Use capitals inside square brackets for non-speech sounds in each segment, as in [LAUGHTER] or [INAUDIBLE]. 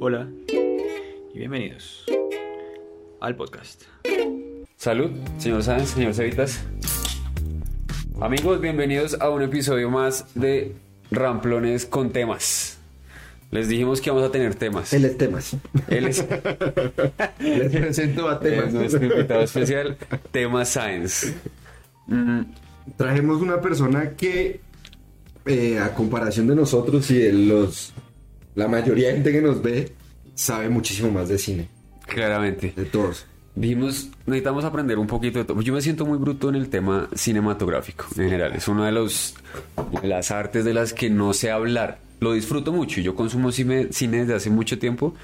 Hola y bienvenidos al podcast. Salud, señor Sáenz, señor Cevitas. Amigos, bienvenidos a un episodio más de Ramplones con temas. Les dijimos que vamos a tener temas. Él es temas. Él es, [LAUGHS] Les presento a es temas. nuestro invitado especial, Temas Science. Mm, Trajimos una persona que, eh, a comparación de nosotros y de los, la mayoría de gente que nos ve, sabe muchísimo más de cine. claramente. De todos. Dijimos, necesitamos aprender un poquito de todo. Yo me siento muy bruto en el tema cinematográfico en general. Es una de, los, de las artes de las que no sé hablar. Lo disfruto mucho. Yo consumo cine, cine desde hace mucho tiempo,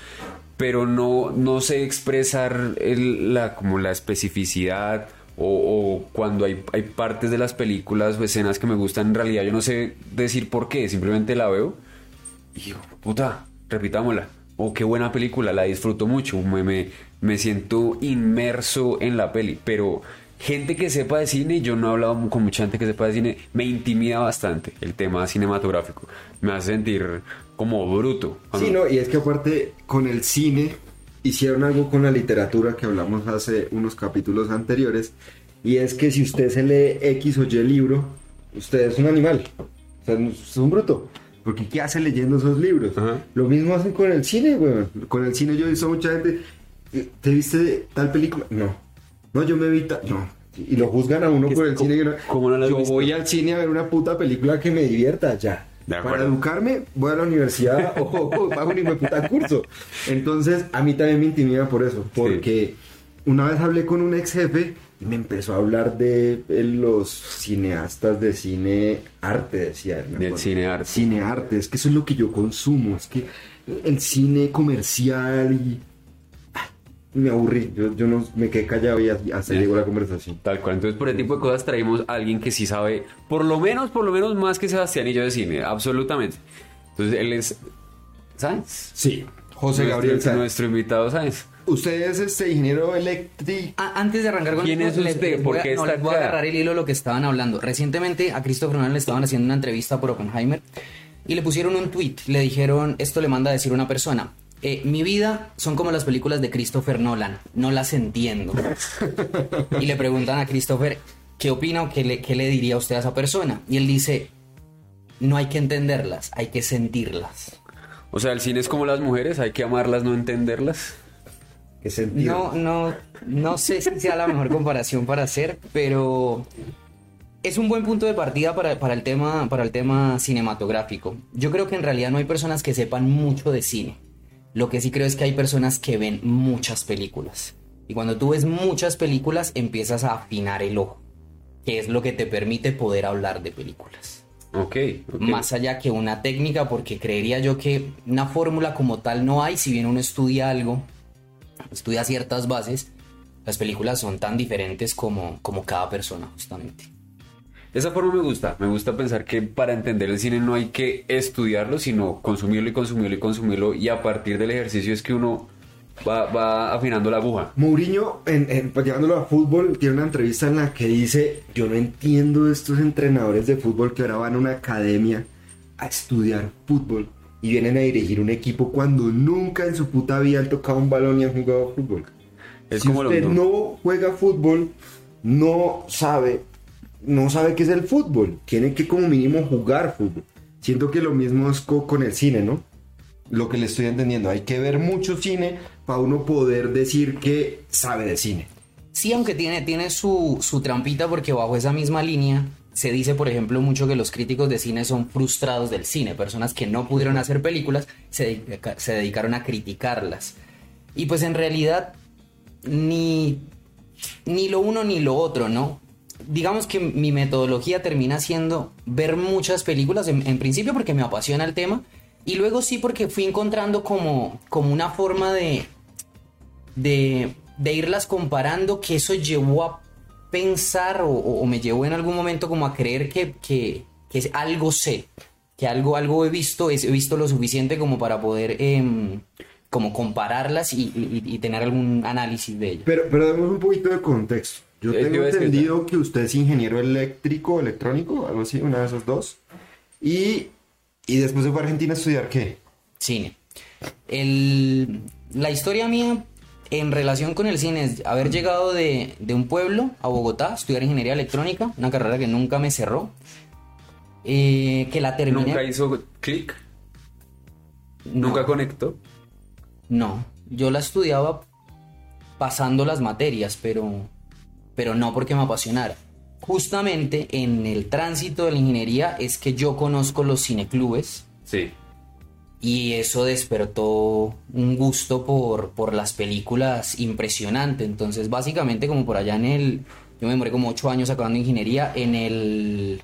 pero no, no sé expresar el- la, como la especificidad o, o cuando hay, hay partes de las películas o escenas que me gustan. En realidad yo no sé decir por qué. Simplemente la veo y digo, puta, repitámosla. Oh, qué buena película, la disfruto mucho. Me, me, me siento inmerso en la peli. Pero gente que sepa de cine, yo no he hablado con mucha gente que sepa de cine, me intimida bastante el tema cinematográfico. Me hace sentir como bruto. Sí, no, y es que aparte con el cine hicieron algo con la literatura que hablamos hace unos capítulos anteriores, y es que si usted se lee X o Y libro, usted es un animal, o sea, es un bruto. Porque ¿qué hace leyendo esos libros? Ajá. Lo mismo hacen con el cine, weón. Con el cine yo he visto mucha gente, ¿te viste tal película? No. No, yo me vi tal... No. Y lo juzgan a uno ¿Qué- por el cine. que no- no lo yo visto? voy al cine a ver una puta película que me divierta, ya. Para educarme, voy a la universidad [LAUGHS] o pago un hijo de puta curso. Entonces, a mí también me intimida por eso. Porque una vez hablé con un ex jefe y me empezó a hablar de los cineastas de cine arte, decía. me Del cine arte. Cine arte, es que eso es lo que yo consumo. Es que el cine comercial y. ah, Me aburrí, yo, yo no me quedé callado y hasta llegó la conversación. Tal cual. Entonces, por ese tipo de cosas traímos a alguien que sí sabe, por lo menos, por lo menos más que Sebastián y yo de cine, absolutamente. Entonces, él es Sáenz. Sí, José Nuestro- Gabriel Sáenz. Nuestro invitado Sáenz. Usted es este ingeniero eléctrico. A- Antes de arrancar con ¿Quién esto, es usted? les ¿Por voy a- qué no, está les voy a acá? agarrar el hilo de lo que estaban hablando. Recientemente a Christopher Nolan le estaban haciendo una entrevista por Oppenheimer y le pusieron un tweet. Le dijeron, esto le manda a decir una persona. eh, mi vida son como las películas de Christopher Nolan, no las entiendo. [LAUGHS] y le preguntan a Christopher, ¿qué opina o qué le, qué le diría usted a esa persona? Y él dice, no hay que entenderlas, hay que sentirlas. O sea, el cine es como las mujeres, hay que amarlas, no entenderlas. ¿Qué sentido? No, no, no sé si sea la mejor comparación para hacer, pero es un buen punto de partida para, para el tema, para el tema cinematográfico. Yo creo que en realidad no hay personas que sepan mucho de cine. Lo que sí creo es que hay personas que ven muchas películas. Y cuando tú ves muchas películas, empiezas a afinar el ojo, que es lo que te permite poder hablar de películas Ok. ok. más allá que una técnica, porque creería yo que una fórmula como tal no hay, si bien uno estudia algo, estudia ciertas bases, las películas son tan diferentes como, como cada persona, justamente. Esa forma me gusta. Me gusta pensar que para entender el cine no hay que estudiarlo, sino consumirlo y consumirlo y consumirlo. Y a partir del ejercicio es que uno va, va afinando la aguja. Mourinho, en, en- pues, llevándolo a fútbol, tiene una entrevista en la que dice, yo no entiendo estos entrenadores de fútbol que ahora van a una academia a estudiar fútbol y vienen a dirigir un equipo cuando nunca en su puta vida han tocado un balón y han jugado fútbol. Es si como usted no juega fútbol, no sabe, no sabe qué es el fútbol. Tiene que como mínimo jugar fútbol. Siento que lo mismo es co- con el cine, ¿no? Lo que le estoy entendiendo, hay que ver mucho cine para uno poder decir que sabe de cine. Sí, aunque tiene, tiene su, su trampita, porque bajo esa misma línea se dice, por ejemplo, mucho que los críticos de cine son frustrados del cine, personas que no pudieron hacer películas, se, se dedicaron a criticarlas. Y pues en realidad, ni, ni lo uno ni lo otro, ¿no? Digamos que mi metodología termina siendo ver muchas películas, en, en principio porque me apasiona el tema, y luego sí porque fui encontrando como, como una forma de, de, de irlas comparando, que eso llevó a pensar o, o me llevó en algún momento como a creer que, que, que algo sé, que algo, algo he visto, he visto lo suficiente como para poder em, como compararlas y, y- y tener algún análisis de ellas. Pero, pero demos un poquito de contexto. Yo Eh, te tengo entendido que usted es ingeniero eléctrico, electrónico, algo así, una de esos dos. Y, y después se fue a Argentina a estudiar qué? Cine. El, la historia mía en relación con el cine es haber llegado de, de un pueblo a Bogotá, estudiar ingeniería electrónica, una carrera que nunca me cerró. eh, que la terminé. Nunca hizo clic, nunca conectó. No, yo la estudiaba pasando las materias, pero, pero no porque me apasionara. Justamente en el tránsito de la ingeniería es que yo conozco los cineclubes Sí. Y eso despertó un gusto por, por las películas impresionante. Entonces, básicamente, como por allá en el. Yo me demoré como ocho años acabando ingeniería. En el.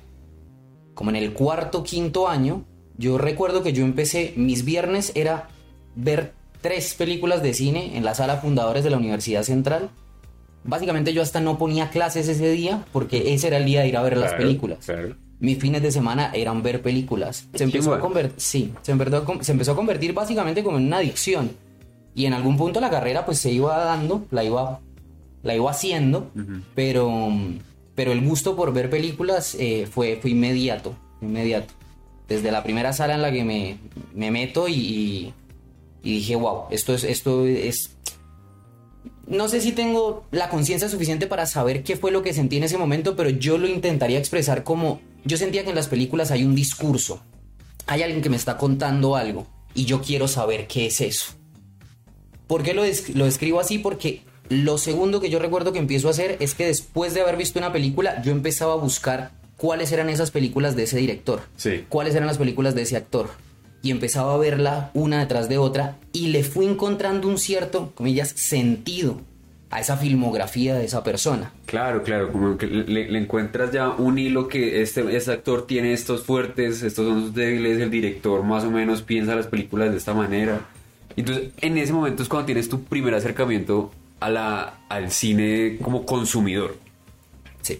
Como en el cuarto, quinto año, yo recuerdo que yo empecé. Mis viernes era ver tres películas de cine en la sala fundadores de la Universidad Central. Básicamente, yo hasta no ponía clases ese día porque ese era el día de ir a ver las películas claro. Mis fines de semana eran ver películas. Se empezó, a convertir, sí, se, empezó a con- se empezó a convertir básicamente como en una adicción. Y en algún punto la carrera pues se iba dando, la iba, la iba haciendo, pero, pero el gusto por ver películas eh, fue, fue inmediato, inmediato. Desde la primera sala en la que me, me meto y, y, y dije, wow, esto es, esto es no sé si tengo la conciencia suficiente para saber qué fue lo que sentí en ese momento, pero yo lo intentaría expresar como yo sentía que en las películas hay un discurso, hay alguien que me está contando algo y yo quiero saber qué es eso. ¿Por qué lo, des- lo escribo así? Porque lo segundo que yo recuerdo que empiezo a hacer es que después de haber visto una película, yo empezaba a buscar cuáles eran esas películas de ese director, Sí. cuáles eran las películas de ese actor. Y empezaba a verla una detrás de otra y le fui encontrando un cierto, comillas, sentido a esa filmografía de esa persona. Claro, claro, como que le, le encuentras ya un hilo que este, este actor tiene estos fuertes, estos son sus débiles, el director más o menos piensa las películas de esta manera. Entonces, en ese momento es cuando tienes tu primer acercamiento a la, al cine como consumidor. Sí.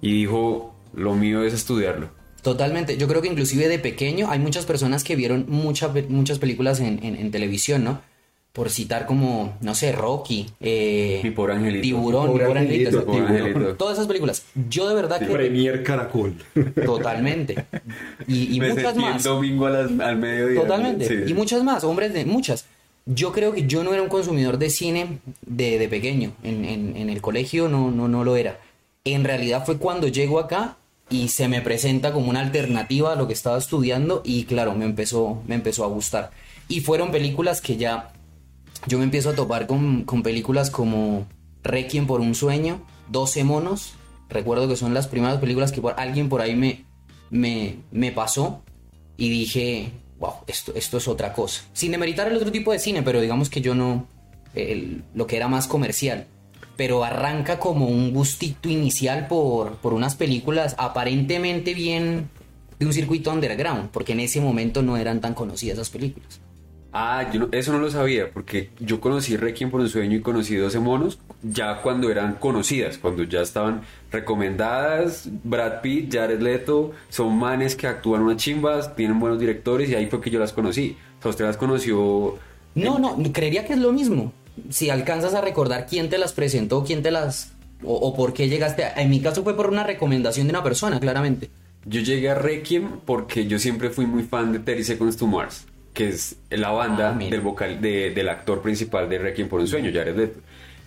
Y dijo, lo mío es estudiarlo. Totalmente. Yo creo que inclusive de pequeño hay muchas personas que vieron muchas muchas películas en, en- en televisión, ¿no? Por citar como, no sé, Rocky, eh, Mi pobre angelito. Tiburón, Mi Pobre pobre angelito, angelito, angelito. Todas esas películas. Yo de verdad que... Premier Caracol. [LAUGHS] Totalmente. Y, y Me muchas sentí el más. domingo a las- al mediodía. Totalmente. Sí. Y muchas más, hombres de muchas. Yo creo que yo no era un consumidor de cine de, de pequeño. En, en- en el colegio no, no, no lo era. En realidad fue cuando llego acá y se me presenta como una alternativa a lo que estaba estudiando y claro, me empezó, me empezó a gustar. Y fueron películas que ya yo me empiezo a topar con, con películas como Requiem por un sueño, 12 monos. Recuerdo que son las primeras películas que por, alguien por ahí me, me, me pasó y dije, wow, esto, esto es otra cosa. Sin demeritar el otro tipo de cine, pero digamos que yo no, lo que era más comercial. Pero arranca como un gustito inicial por, por unas películas aparentemente bien de un circuito underground, porque en ese momento no eran tan conocidas esas películas. Ah, yo no- eso no lo sabía, porque yo conocí Requiem por un sueño y conocí 12 monos ya cuando eran conocidas, cuando ya estaban recomendadas. Brad Pitt, Jared Leto, son manes que actúan unas chimbas, tienen buenos directores y ahí fue que yo las conocí. O sea, usted las conoció. No, no, creería que es lo mismo. Si alcanzas a recordar quién te las presentó, quién te las... o, o por qué llegaste a... En mi caso fue por una recomendación de una persona, claramente. Yo llegué a Requiem porque yo siempre fui muy fan de 30 Seconds to Mars, que es la banda Ah, del vocal de- del actor principal de Requiem por un sueño, Jared Leto.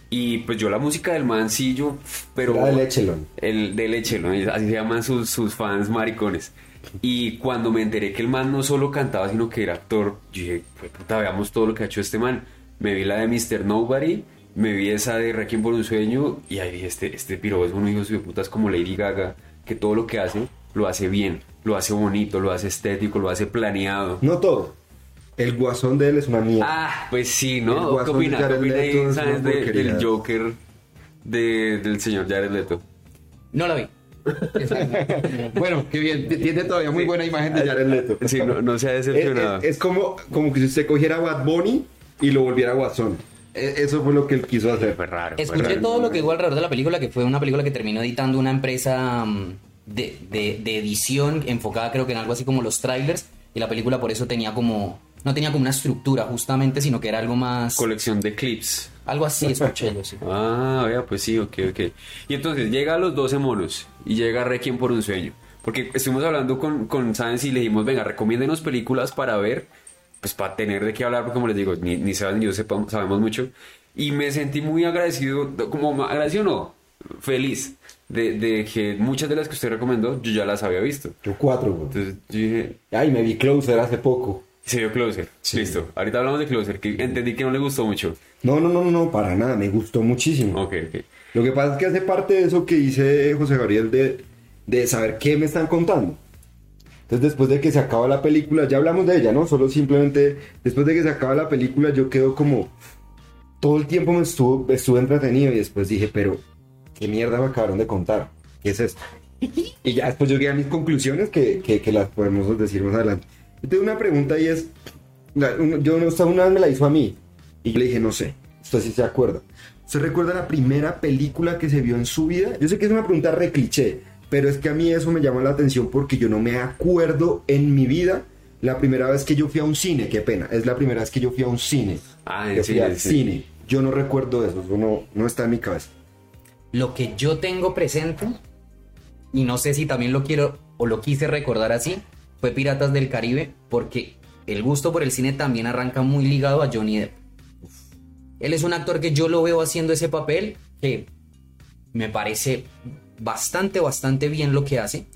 Y pues yo la música del man sí, yo, pero... La del Echelon. El del Echelon, así se llaman sus, sus fans maricones. Y cuando me enteré que el man no solo cantaba, sino que era actor, yo dije, "Fue puta, veamos todo lo que ha hecho este man. Me vi la de Mr. Nobody, me vi esa de Requiem por un sueño, y ahí dije, este, este piro es un hijo de putas como Lady Gaga, que todo lo que hace, lo hace bien, lo hace bonito, lo hace estético, lo hace planeado. No todo. El guasón de él es una mierda. Ah, pues sí, El ¿no? ¿Qué opina? ¿Qué opina ahí, sabes, de- del Joker de- del señor Jared Leto? No la vi. [LAUGHS] bueno, qué bien. Tiene todavía muy buena imagen de Jared Leto. [LAUGHS] Sí, no, no se ha Es, decepcionado. es- es como, como que si usted cogiera a Bad Bunny y lo volviera guasón. E- Eso fue lo que él quiso hacer. Fue raro. fue Escuché raro. todo lo que hubo alrededor de la película, que fue una película que terminó editando una empresa mm, de, de- de edición enfocada creo que en algo así como los trailers, y la película por eso tenía como... No tenía como una estructura justamente, sino que era algo más... Colección de clips. Algo así escuché yo, sí. Ah, vea, pues sí, ok, ok. Y entonces llega a los 12 monos y llega Requiem por un sueño. Porque estuvimos hablando con, con Sáenz y le dijimos, venga, recomiéndenos películas para ver pues para tener de qué hablar, porque como les digo, ni, ni Sebas ni yo sepa- sabemos mucho. Y me sentí muy agradecido, como agradecido no, feliz de, de que muchas de las que usted recomendó yo ya las había visto. Yo cuatro, güey. Entonces yo dije, Ay, me vi Closer hace poco. Se vio Closer. Listo. Ahorita hablamos de Closer, que entendí que no le gustó mucho. No, no, no, no, no, para nada, me gustó muchísimo. Ok, ok. Lo que pasa es que hace parte de eso que dice José Gabriel de, de saber qué me están contando. Entonces después de que se acaba la película, ya hablamos de ella, ¿no? Solo simplemente después de que se acaba la película yo quedo como... Todo el tiempo me estuvo, estuve entretenido y después dije, pero ¿qué mierda me acabaron de contar? ¿Qué es esto? [LAUGHS] Y ya después llegué a mis conclusiones que, que, que las podemos decir más adelante. Yo tengo una pregunta y es, yo una vez me la hizo a mí y yo le dije, no sé, usted sí se acuerda. ¿Usted recuerda la primera película que se vio en su vida? Yo sé que es una pregunta re cliché, pero es que a mí eso me llama la atención porque yo no me acuerdo en mi vida la primera vez que yo fui a un cine, qué pena, es la primera vez que yo fui a un cine. Ah, en que fui cine, al sí. cine. Yo no recuerdo eso, eso no, no está en mi cabeza. Lo que yo tengo presente, y no sé si también lo quiero o lo quise recordar así, fue Piratas del Caribe, porque el gusto por el cine también arranca muy ligado a Johnny Depp. Él es un actor que yo lo veo haciendo ese papel, que me parece bastante, bastante bien lo que hace.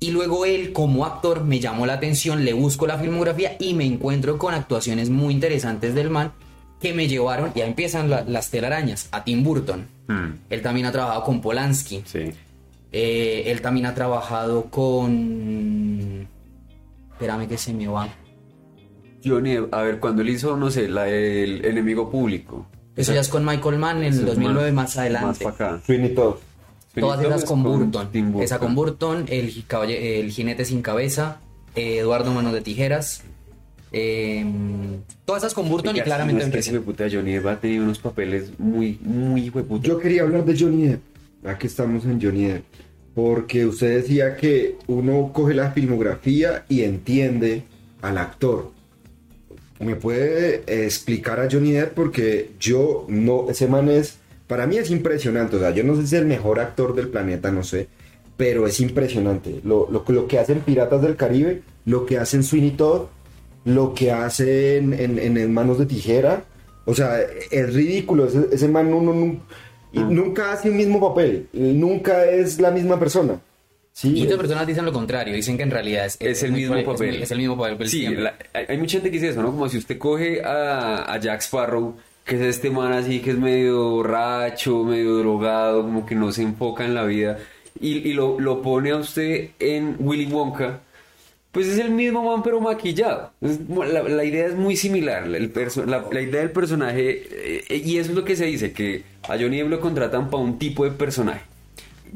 Y luego él como actor me llamó la atención, le busco la filmografía y me encuentro con actuaciones muy interesantes del man que me llevaron, ya empiezan la- las telarañas, a Tim Burton. Hmm, Él también ha trabajado con Polanski. sí. Eh, él también ha trabajado con... Espérame que se me va. Johnny, Depp, a ver, cuando él hizo, no sé, la del enemigo público. Eso ya es con Michael Mann en el es 2009 más, Más adelante. para acá. Sweeney Todd. Todas esas es con Burton. Esa con Burton, el, el jinete sin cabeza, eh, Eduardo Manos de Tijeras. eh, todas esas con Burton y Oiga, claramente no, es que ese puta Johnny Depp ha tenido unos papeles muy, muy hueputos. Yo quería hablar de Johnny Depp, ya que estamos en Johnny Depp, porque usted decía que uno coge la filmografía y entiende al actor. ¿Me puede eh, explicar a Johnny Depp? Porque yo no, ese man es, para mí es impresionante, o sea, yo no sé si es el mejor actor del planeta, no sé, pero es impresionante. Lo, lo, lo que hacen Piratas del Caribe, lo que hacen Sweeney Todd, lo que hacen en, en, Manos de Tijera, o sea, es ridículo, ese, ese man no- no- no- y nunca hace el mismo papel, nunca es la misma persona. Sí, Y otras personas dicen lo contrario, dicen que en realidad es, Es el mismo papel. Es, el mismo papel. Sí, la- hay mucha gente que dice eso, ¿no? Como si usted coge a, a Jack Sparrow, que es este man así que es medio borracho, medio drogado, como que no se enfoca en la vida, y, y lo, lo pone a usted en Willy Wonka, pues es el mismo man pero maquillado. Es la, la idea es muy similar, el la, la idea del personaje, eh, y eso es lo que se dice, que a Johnny Depp lo contratan para un tipo de personaje,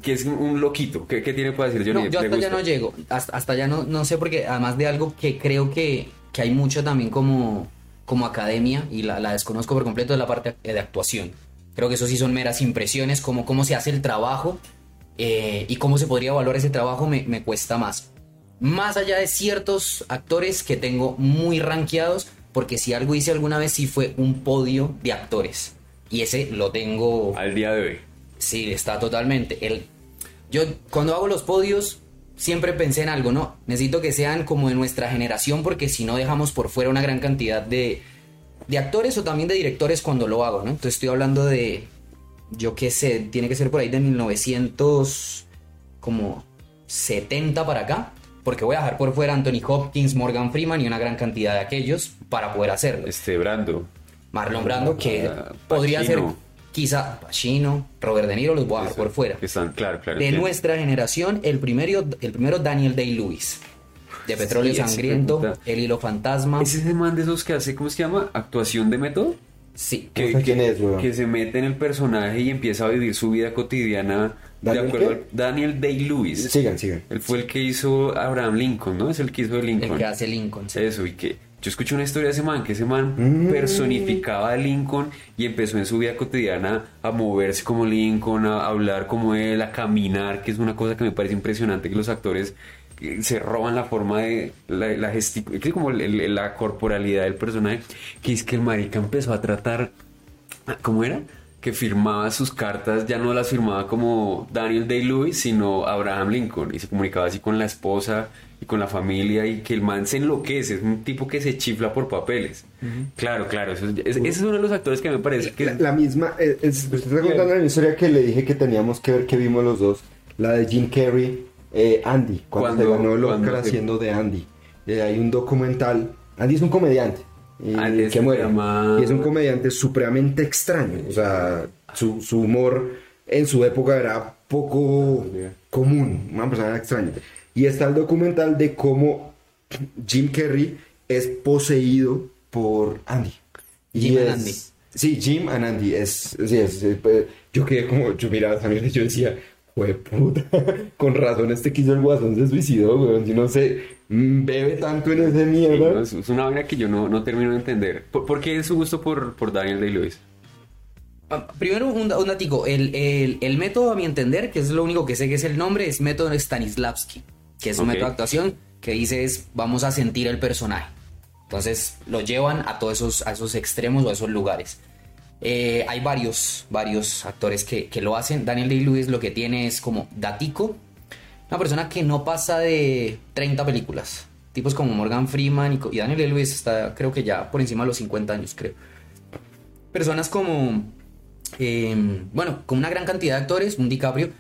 que es un, loquito. ¿Qué, qué tiene para decir Johnny No, Depp? yo ¿Le hasta allá no llego. Hasta, hasta allá no, no sé, porque además de algo que creo que, que hay mucho también como, como academia, y la, la desconozco por completo, de la parte de actuación. Creo que eso sí son meras impresiones, como cómo se hace el trabajo eh, y cómo se podría evaluar ese trabajo me, me cuesta más. Más allá de ciertos actores que tengo muy rankeados, porque si algo hice alguna vez sí fue un podio de actores. Y ese lo tengo... Al día de hoy. Sí, está totalmente. El, yo cuando hago los podios siempre pensé en algo, ¿no? Necesito que sean como de nuestra generación porque si no dejamos por fuera una gran cantidad de, de actores o también de directores cuando lo hago, ¿no? Entonces estoy hablando de, yo qué sé, tiene que ser por ahí de 1900, como 70 para acá. Porque voy a dejar por fuera Anthony Hopkins, Morgan Freeman y una gran cantidad de aquellos para poder hacerlo. Este Brando. Marlon Brando, que Ah, podría ser quizá Pacino, Robert De Niro, los voy a dejar por fuera. Están, claro, claro. De nuestra generación, el primero, el primero Daniel Day-Lewis. De Petróleo Sí, Sangriento. El Hilo Fantasma. ¿Es ese man de esos que hace, ¿cómo se llama? Actuación de método. Sí. No sé quién es, weón. que se mete en el personaje y empieza a vivir su vida cotidiana de ¿Daniel acuerdo qué? al- Daniel Day-Lewis. Sigan, sigan. Él fue el que hizo Abraham Lincoln, ¿no? Es el que hizo de Lincoln. El que hace Lincoln. sí. Eso, y que yo escuché una historia de ese man, que ese man Mm. personificaba a Lincoln y empezó en su vida cotidiana a moverse como Lincoln, a hablar como él, a caminar, que es una cosa que me parece impresionante, que los actores eh, se roban la forma de la, la gesticu- que es como el- el- la corporalidad del personaje, que es que el marica empezó a tratar, ¿cómo era? Que firmaba sus cartas, ya no las firmaba como Daniel Day-Lewis, sino Abraham Lincoln, y se comunicaba así con la esposa y con la familia y que el man se enloquece, es un tipo que se chifla por papeles. Claro, claro, eso es- es- ese es uno de los actores que me parece que... La, la misma, eh, es, me estoy contando la historia que le dije que teníamos que ver que vimos los dos, la de Jim Carrey, eh, Andy, cuando, Cuando- se ganó el Oscar haciendo de Andy. Eh, hay un documental, Andy es un comediante. Y Ah, que muere. llama- Y es un comediante supremamente extraño. O sea, su, su humor en su época era poco común, una persona extraña. Y está el documental de cómo Jim Carrey es poseído por Andy. Y Jim and es- Andy. Sí, Jim and Andy. Es, sí, es, es, pues, yo quedé como, yo miraba también y yo decía, fue puta, [LAUGHS] con razón este quiso el guasón se suicidó, weón. Si no sé, mm, bebe tanto en ese Sí, mierda. no, es, es una vaina que yo no, no termino de entender. ¿Por, por qué es su gusto por, por Daniel Day-Lewis? Ah, Primero, un, un datico. El, el- el método, a mi entender, que es lo único que sé que es el nombre, es método Stanislavski, que es un método de actuación que dice es vamos a sentir el personaje. Entonces lo llevan a todos esos, a esos extremos o a esos lugares. Eh, hay varios, varios actores que, que lo hacen. Daniel Day-Lewis lo que tiene es como datico, una persona que no pasa de 30 películas. Tipos como Morgan Freeman y, Daniel Day-Lewis está, creo que ya por encima de los 50 años, creo personas como, eh, bueno, con una gran cantidad de actores, un DiCaprio,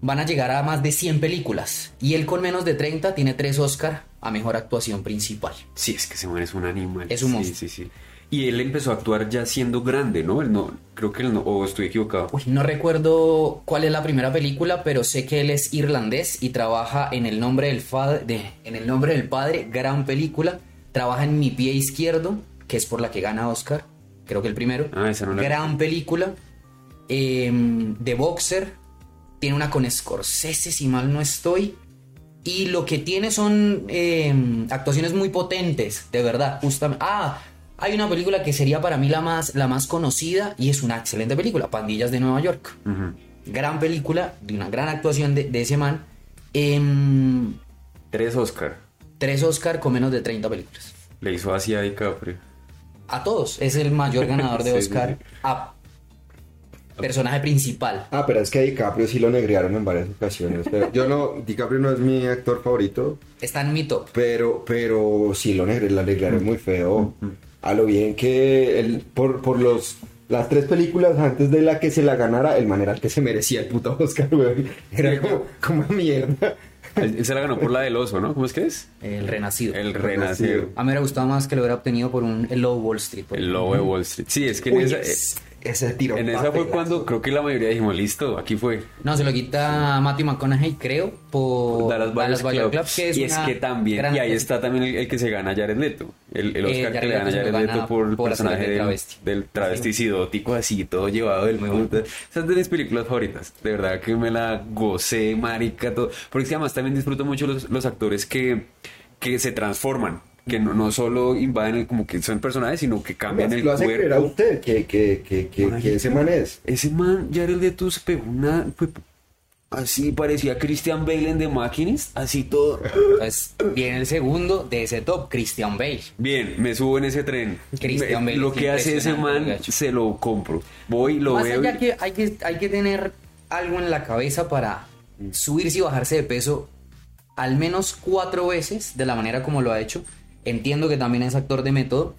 van a llegar a más de 100 películas. Y él con menos de 30 tiene 3 Oscar a Mejor Actuación Principal. Sí, es que ese man es un animal. Es un Sí, monstruo. Sí, sí. Y él empezó a actuar ya siendo grande, ¿no? Él no, creo que él no, o estoy equivocado. Uy, no recuerdo cuál es la primera película, pero sé que él es irlandés y trabaja en El Nombre del, de, en el nombre del Padre, gran película. Trabaja en Mi Pie Izquierdo, que es por la que gana Oscar, creo que el primero. Ah, esa no la- Gran película. Eh, The Boxer, tiene una con Scorsese, si mal no estoy. Y lo que tiene son eh, actuaciones muy potentes, de verdad, justamente. Ah, hay una película que sería para mí la más, la más conocida y es una excelente película, Pandillas de Nueva York. Gran película, de una gran actuación de, de ese man. Em, Tres Oscar. tres Oscar con menos de 30 películas. Le hizo así a DiCaprio. A todos, es el mayor [LAUGHS] ganador de Oscar sí, a personaje principal. Ah, pero es que a DiCaprio sí lo negrearon en varias ocasiones. Pero yo no, DiCaprio no es mi actor favorito, Está en mi top. pero, pero sí lo negre, la negrearon muy feo. A lo bien que él, por, por los, las tres películas antes de la que se la ganara, el man era el que se merecía el puto Oscar, weón. Era como, como mierda. Él, él se la ganó por la del oso, ¿no? ¿Cómo es que es? El renacido. El renacer. A mí me hubiera gustado más que lo hubiera obtenido por un El Lobo Wall Street. El lobo de Wall Street. Sí, es que en esa, es- ese tiro. en esa fue cuando creo que la mayoría dijimos, listo, aquí fue. No, se lo quita Matthew McConaughey, creo, por Dallas Buyers Club. que es y es que también, y ahí está también el, el que se gana Jared Leto. El, el Eh, Oscar que le gana Jared gana Leto por el personaje de del travesti. del travesti así, todo llevado del mundo. Esa es de mis películas favoritas. De verdad que me la gocé, marica, todo. Porque además también disfruto mucho los, los actores que, que se transforman. Que no, no solo invaden el- como que son personajes, sino que cambian el lo hace creer a cuerpo. usted que, que, que, que, que ese man es. Ese man, Jared Leto, se pegó una... fue- así parecía Christian Bale en The Machinist, así todo... Entonces, viene el segundo de ese top, Christian Bale. Bien, me subo en ese tren. Christian Me- Bale lo es que hace ese man, gacho. se lo compro. Voy, lo Más veo. allá y- que hay, que hay que tener algo en la cabeza para subirse y bajarse de peso al menos cuatro veces de la manera como lo ha hecho. Entiendo que también es actor de método.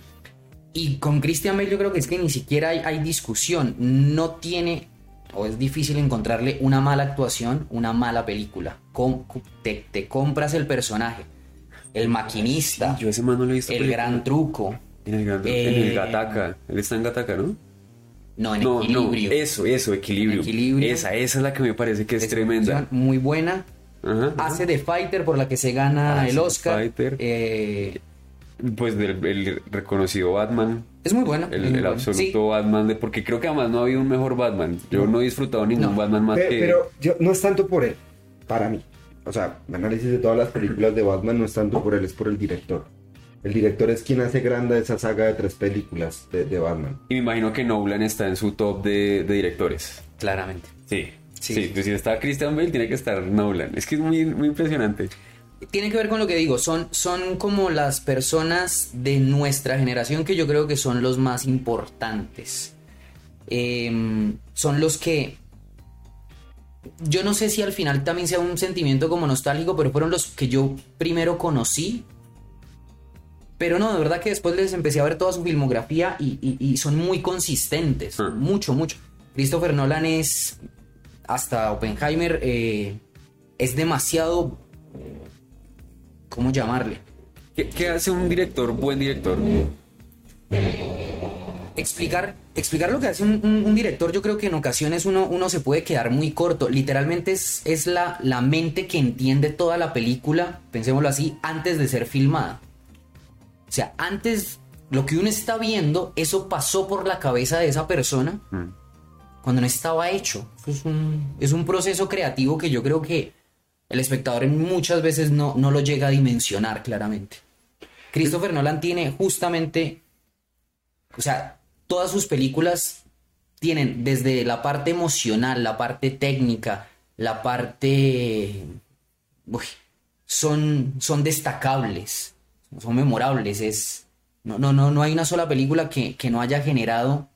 Y con Christian Bale yo creo que es que ni siquiera hay, hay discusión. No tiene, o es difícil encontrarle una mala actuación, una mala película. Com- te, te compras el personaje. El maquinista. Sí, yo ese man no lo he visto el película. gran truco. En el, gran- Eh, en el Gataca. Él está en Gataca, ¿no? No, en no, equilibrio. no. Eso, eso, equilibrio. Equilibrio. Esa, esa es la que me parece que es, Es tremenda. Muy buena. Ajá, ajá. Hace de Fighter por la que se gana Hace el Oscar. Fighter. Eh, Pues del el reconocido Batman. es muy buena. El, muy absoluto Sí, Batman. De, porque creo que además no ha habido un mejor Batman. Yo no, he disfrutado ningún No. Batman más Pe- que. Pero yo, no es tanto por él, para mí. O sea, el análisis de todas las películas de Batman no es tanto por él, es por el director. El director es quien hace grande esa saga de tres películas de, de Batman. Y me imagino que Nolan está en su top de, de directores. claramente. Sí. Sí. Sí, pues si está Christian Bale, tiene que estar Nolan. Es que es muy, muy impresionante. Tiene que ver con lo que digo. Son, son como las personas de nuestra generación que yo creo que son los más importantes. Em, son los que yo no sé si al final también sea un sentimiento como nostálgico, pero fueron los que yo primero conocí. Pero no, de verdad que después les empecé a ver toda su filmografía y, y- y son muy consistentes. Ah. Mucho, mucho. Christopher Nolan es, hasta Oppenheimer, eh, es demasiado... ¿Cómo llamarle? ¿Qué, qué hace un director, buen director? explicar, explicar lo que hace un, un- un director, yo creo que en ocasiones uno, uno se puede quedar muy corto. Literalmente es, es la, la mente que entiende toda la película, pensémoslo así, antes de ser filmada. O sea, antes lo que uno está viendo, eso pasó por la cabeza de esa persona Mm. cuando no estaba hecho. Eso Es un, es un proceso creativo que yo creo que el espectador muchas veces no, no lo llega a dimensionar claramente. Christopher Nolan tiene justamente, o sea, todas sus películas tienen desde la parte emocional, la parte técnica, la parte... son, son destacables, son memorables. Es, no, no, no, no hay una sola película que, que no haya generado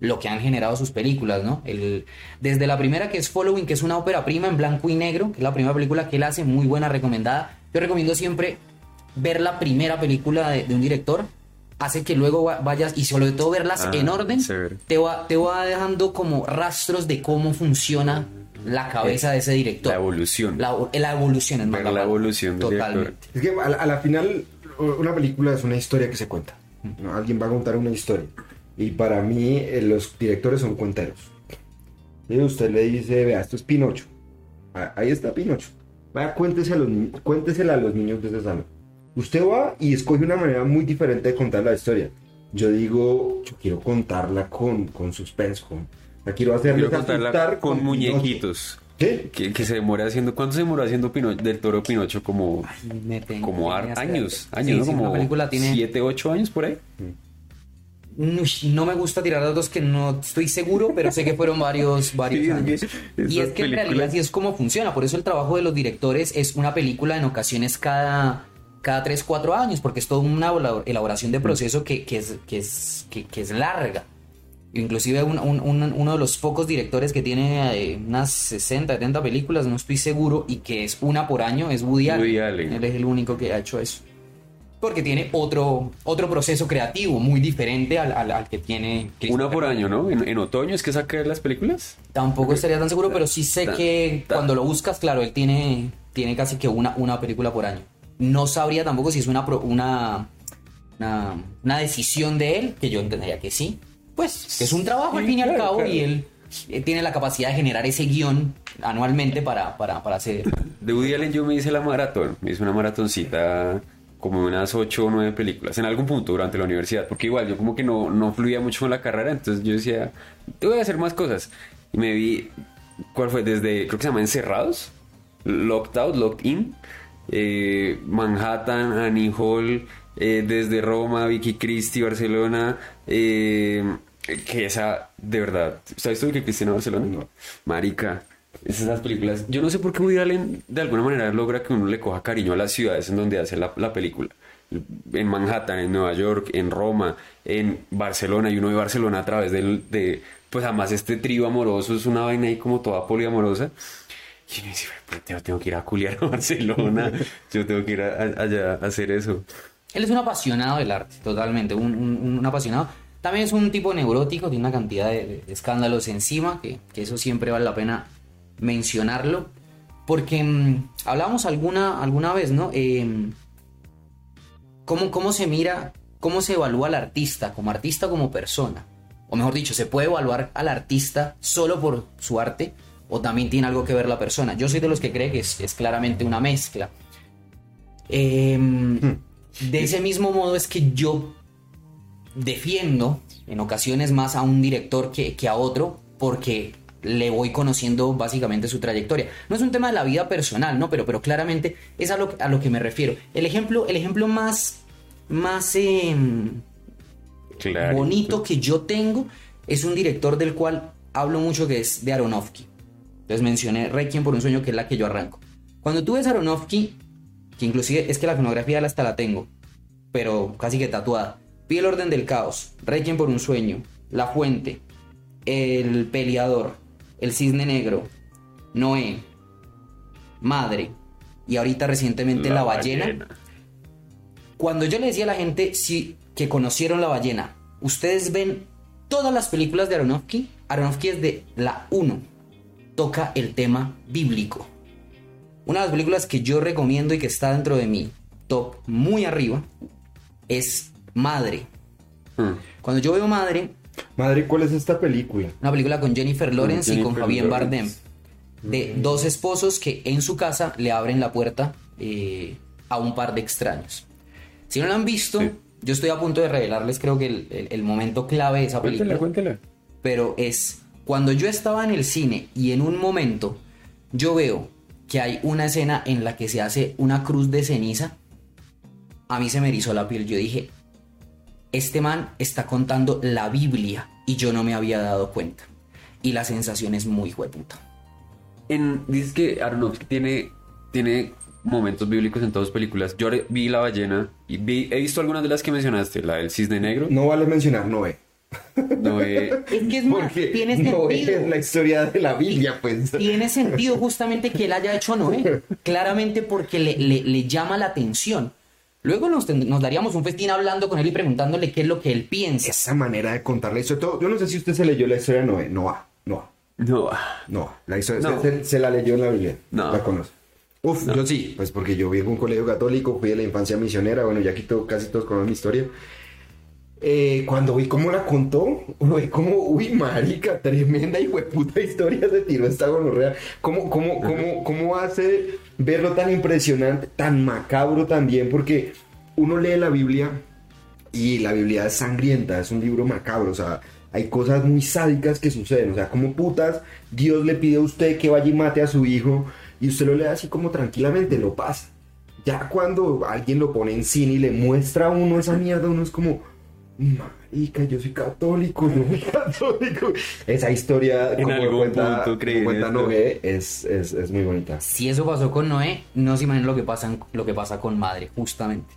lo que han generado sus películas, ¿no? El, desde la primera que es Following, que es una ópera prima en blanco y negro, que es la primera película que él hace, muy buena, recomendada. Yo recomiendo siempre ver la primera película de, de un director, hace que luego va- vayas, y sobre todo verlas Ah, en orden, severo. te va, te va dejando como rastros de cómo funciona la cabeza de ese director. La evolución. La, la evolución es más Ver la evolución Totalmente. director. Es que a la, a la final una película es una historia que se cuenta. ¿no? Alguien va a contar una historia. Y para mí eh, los directores son cuenteros. Y usted le dice, vea, esto es Pinocho. Ah, Ahí está Pinocho. Vaya, cuéntese a los, cuéntesela a los niños de ese salón. Usted va y escoge una manera muy diferente de contar la historia. Yo digo, yo quiero contarla con, con suspenso. Con, la quiero hacerles Quiero contarla con Pinocho. muñequitos. ¿Qué? Que, que se demora haciendo. ¿Cuánto se demoró haciendo Pinocho, del toro Pinocho? Como, Me tengo- como ar- años. Años, Sí, ¿no? sí, Como una película tiene 7, 8 años por ahí. Uy, No me gusta tirar datos que no estoy seguro, pero sé que fueron varios, [LAUGHS] varios Sí, años. Y es que en realidad así es como funciona. Por eso el trabajo de los directores es una película en ocasiones cada, cada 3, 4 años, porque es toda una elabor- elaboración de proceso que, que es, que, es, que, que es larga. Inclusive un- un- un- uno de los pocos directores que tiene eh, unas 60, 70 películas, no estoy seguro, y que es una por año, es Woody Allen. Woody Allen. Él es el único que ha hecho eso. Porque tiene otro, otro proceso creativo muy diferente al, al- al que tiene. Una por año, ¿no? En, en otoño es que saca las películas. Tampoco estaría tan seguro, pero sí sé que cuando lo buscas, claro, él tiene, tiene casi que una, una película por año. No sabría tampoco si es una, una, una, una decisión de él, que yo entendería que sí. Pues que es un trabajo al Sí, fin y al claro, cabo claro. y él eh, tiene la capacidad de generar ese guion anualmente para, para, para hacer... De Woody Allen yo me hice la maratón. Me hice una maratoncita como unas 8 o 9 películas en algún punto durante la universidad. Porque igual yo como que no, no fluía mucho con la carrera. Entonces yo decía, te voy a hacer más cosas. Y me vi, ¿cuál fue? Desde, creo que se llama Encerrados. Locked Out, Locked In. eh, Manhattan, Annie Hall. eh, desde Roma, Vicky Christie, Barcelona. eh, que esa, de verdad. ¿Sabes tú Vicky Christie en Barcelona? No. Marica. Esas películas. Yo no sé por qué Woody Allen de alguna manera logra que uno le coja cariño a las ciudades en donde hace la, la película. En Manhattan, en Nueva York, en Roma, en Barcelona. Y uno ve Barcelona a través del, de. Pues además, este trío amoroso es una vaina ahí como toda poliamorosa. Y uno dice, "Pero yo tengo que ir a culiar a Barcelona. [LAUGHS] yo tengo que ir a- a- allá a hacer eso. Él es un apasionado del arte, totalmente, un, un- un apasionado. También es un tipo neurótico, tiene una cantidad de, de escándalos encima, que, que eso siempre vale la pena mencionarlo. Porque mm, hablábamos alguna, alguna vez, ¿no? Em, ¿cómo, ¿Cómo se mira, cómo se evalúa al artista, como artista, como persona? O mejor dicho, ¿se puede evaluar al artista solo por su arte? ¿O también tiene algo que ver la persona? Yo soy de los que cree que es, es claramente una mezcla. Em, de ese mismo modo es que yo defiendo en ocasiones más a un director que, que a otro porque le voy conociendo básicamente su trayectoria. No es un tema de la vida personal, ¿no? Pero, pero claramente es a lo, a lo que me refiero. El ejemplo, el ejemplo más, más em, Claro. bonito que yo tengo es un director del cual hablo mucho que es de Aronofsky. Entonces mencioné Requiem por un sueño que es la que yo arranco. Cuando tú ves Aronofsky, que inclusive es que la filmografía hasta la tengo, pero casi que tatuada. Pide el orden del caos, Requiem por un sueño, La Fuente, El Peleador, El Cisne Negro, Noé, Madre y ahorita recientemente La, ballena. Cuando yo le decía a la gente si, que conocieron La ballena, ustedes ven todas las películas de Aronofsky, Aronofsky es de la 1, toca el tema bíblico. Una de las películas que yo recomiendo y que está dentro de mi top muy arriba es Madre. Hmm. Cuando yo veo Madre, Madre, ¿cuál es esta película? una película con Jennifer Lawrence y con Jennifer Javier Lawrence. Bardem, de dos esposos que en su casa le abren la puerta eh, a un par de extraños. Si no la han visto, Sí. yo estoy a punto de revelarles creo que el, el- el momento clave de esa película. Cuéntela, cuéntela. pero es cuando yo estaba en el cine y en un momento yo veo que hay una escena en la que se hace una cruz de ceniza, a mí se me erizó la piel. Yo dije, este man está contando la Biblia y yo no me había dado cuenta. Y la sensación es muy hueputa. En, dices que Aronofsky tiene, tiene momentos bíblicos en todas sus películas. Yo vi La ballena y vi, he visto algunas de las que mencionaste, la del cisne negro. No vale mencionar Noé. No, eh, Es que es más, Porque tiene Noé sentido. es la historia de la Biblia, pues. Tiene sentido justamente que él haya hecho Noé. Claramente porque le, le- le llama la atención. Luego nos, daríamos un festín hablando con él y preguntándole qué es lo que él piensa. Esa manera de contarle eso. Todo, yo no sé si usted se leyó la historia de Noé. Noah. Noah. no. No, la historia No. Se, se la leyó en la Biblia. No. La conoce. Uf, yo sí, pues porque yo vivo en un colegio católico, fui de la infancia misionera, bueno, ya aquí todo- casi todos conocen mi historia. Eh, cuando vi cómo la contó, vi como, uy, marica, tremenda y puta historia se tiró esta gonorrea. ¿Cómo, cómo, cómo, ¿Cómo hace verlo tan impresionante, tan macabro también? Porque uno lee la Biblia y la Biblia es sangrienta, es un libro macabro, o sea, hay cosas muy sádicas que suceden, o sea, como putas, Dios le pide a usted que vaya y mate a su hijo y usted lo lee así como tranquilamente, lo pasa. Ya cuando alguien lo pone en cine y le muestra a uno esa mierda, uno es como, marica, yo soy católico, yo soy [LAUGHS] católico. Esa historia, En como algún cuenta, punto como cuenta. Noé, es, es, es muy bonita. Si eso pasó con Noé, no se imaginan lo que pasa, lo que pasa con Madre, justamente.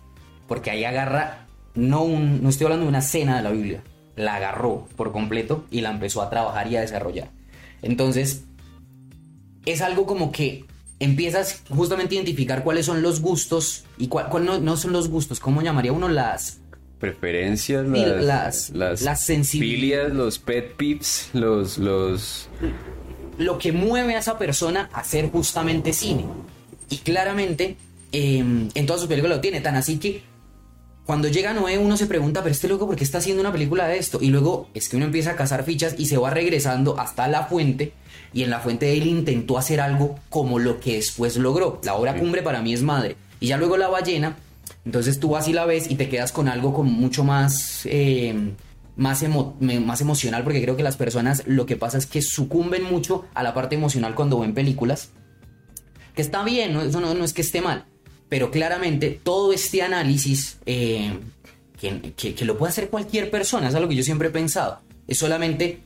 Porque ahí agarra, no, un, no estoy hablando de una escena de la Biblia, la agarró por completo y la empezó a trabajar y a desarrollar. Entonces, es algo como que empiezas justamente a identificar cuáles son los gustos y cuál, cuál no, no son los gustos, ¿cómo llamaría uno las... Preferencias, las, las- las, las sensibil- filias, los pet peeves, los, los... lo que mueve a esa persona a hacer justamente cine. Y claramente eh, en todas sus películas lo tiene, tan así que cuando llega Noé uno se pregunta, pero este loco, ¿por qué está haciendo una película de esto? Y luego es que uno empieza a cazar fichas y se va regresando hasta la fuente. Y en la fuente él intentó hacer algo como lo que después logró. La obra cumbre para mí es madre. Y ya luego la ballena. Entonces tú vas y la ves y te quedas con algo como mucho más... eh, más, emo- más emocional porque creo que las personas lo que pasa es que sucumben mucho a la parte emocional cuando ven películas que está bien, no, eso no, no es que esté mal, pero claramente todo este análisis eh, que, que- que lo puede hacer cualquier persona, es algo que yo siempre he pensado, es solamente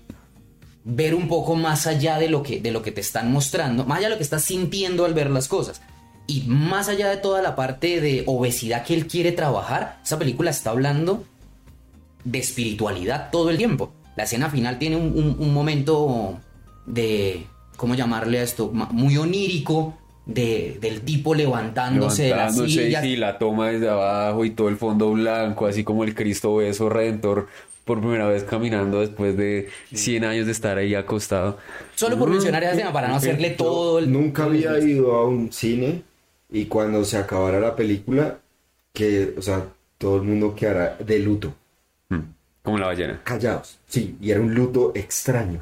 ver un poco más allá de lo que, de lo que te están mostrando, más allá de lo que estás sintiendo al ver las cosas. Y más allá de toda la parte de obesidad que él quiere trabajar, esa película está hablando de espiritualidad todo el tiempo. La escena final tiene un, un- un momento de, ¿cómo llamarle a esto? Muy onírico, de, del tipo levantándose, de la levantándose silla. y la toma desde abajo y todo el fondo blanco, así como el Cristo beso redentor por primera vez caminando después de 100 años de estar ahí acostado. Solo por mencionar esa escena, para no hacerle todo el... Nunca había ido a un cine y cuando se acabara la película, que, o sea, todo el mundo quedara de luto, Mm, Como la ballena. callados. Sí, y era un luto extraño.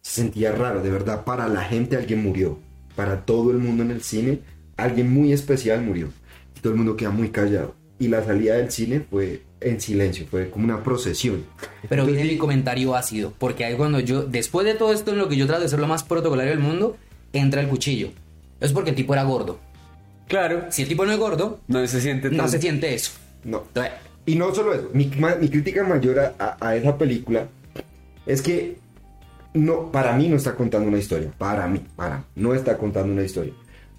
Se sentía raro, de verdad, para la gente alguien murió. Para todo el mundo en el cine, alguien muy especial murió. Y todo el mundo queda muy callado. Y la salida del cine fue en silencio, fue como una procesión. Pero Entonces, viene mi comentario ácido, porque ahí cuando yo, después de todo esto en lo que yo trato de ser lo más protocolario del mundo, entra el cuchillo. Es porque el tipo era gordo. Claro, Si el tipo no es gordo, no se siente no tan- se siente eso. No. Entonces, Y no solo eso, mi, ma- mi crítica mayor a, a- a esa película es que no, para mí no está contando una historia. Para mí, para mí, no está contando una historia.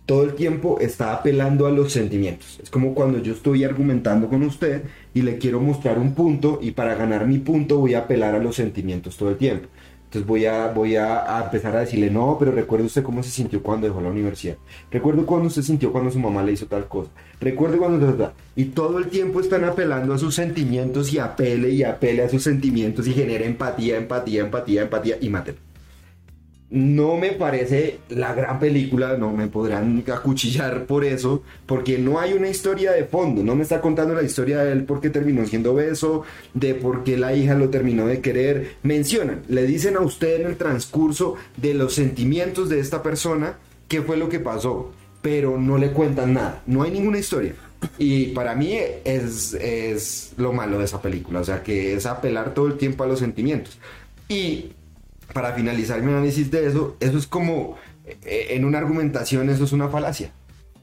Todo el tiempo está apelando a los sentimientos. Es como cuando yo estoy argumentando con usted y le quiero mostrar un punto y para ganar mi punto voy a apelar a los sentimientos todo el tiempo. Entonces voy a, voy a, empezar a decirle, no, pero recuerde usted cómo se sintió cuando dejó la universidad. Recuerde cuando usted sintió cuando su mamá le hizo tal cosa. Recuerde cuando... Y todo el tiempo están apelando a sus sentimientos y apele y apele a sus sentimientos y genera empatía, empatía, empatía, empatía y mátelo. No me parece la gran película, no me podrán acuchillar por eso, porque no hay una historia de fondo, no me está contando la historia de él porque terminó siendo beso, de por qué la hija lo terminó de querer. Mencionan, le dicen a usted en el transcurso de los sentimientos de esta persona qué fue lo que pasó, pero no le cuentan nada, no hay ninguna historia. Y para mí es, es lo malo de esa película, o sea que es apelar todo el tiempo a los sentimientos. Y para finalizar mi análisis de eso, eso es como, eh, en una argumentación, eso es una falacia.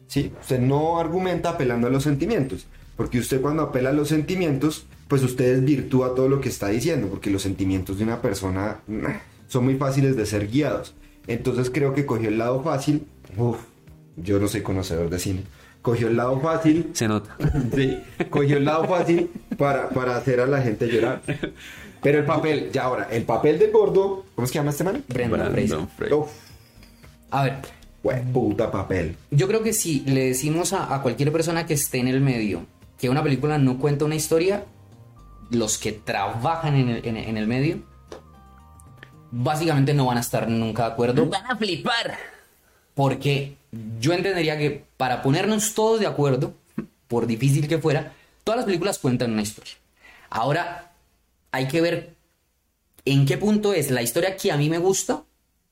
¿sí? Usted no argumenta apelando a los sentimientos, porque usted cuando apela a los sentimientos, pues usted desvirtúa todo lo que está diciendo, porque los sentimientos de una persona son muy fáciles de ser guiados. Entonces creo que cogió el lado fácil, uf, yo no soy conocedor de cine, cogió el lado fácil, Se nota. [LAUGHS] Sí, cogió el lado fácil para, para hacer a la gente llorar. Pero el papel, ya ahora, el papel del gordo, ¿cómo es que llama este man? Brendan Fraser. Brandon Fraser. Uf, A ver, güey, puta papel. yo creo que si le decimos a, a cualquier persona que esté en el medio que una película no cuenta una historia, los que trabajan en el, en- en el medio, básicamente no van a estar nunca de acuerdo. Van a flipar. Porque yo entendería que para ponernos todos de acuerdo, por difícil que fuera, todas las películas cuentan una historia. Ahora hay que ver en qué punto es la historia que a mí me gusta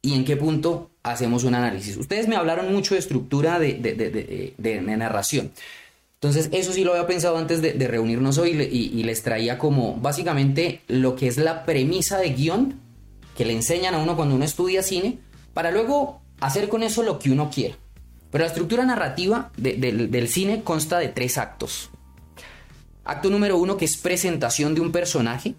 y en qué punto hacemos un análisis. Ustedes me hablaron mucho de estructura de, de- de- narración. Entonces, eso sí lo había pensado antes de, reunirnos hoy y, le- y- y les traía como básicamente lo que es la premisa de guion que le enseñan a uno cuando uno estudia cine para luego hacer con eso lo que uno quiera. Pero la estructura narrativa de- del- del cine consta de tres actos. Acto número uno, que es presentación de un personaje.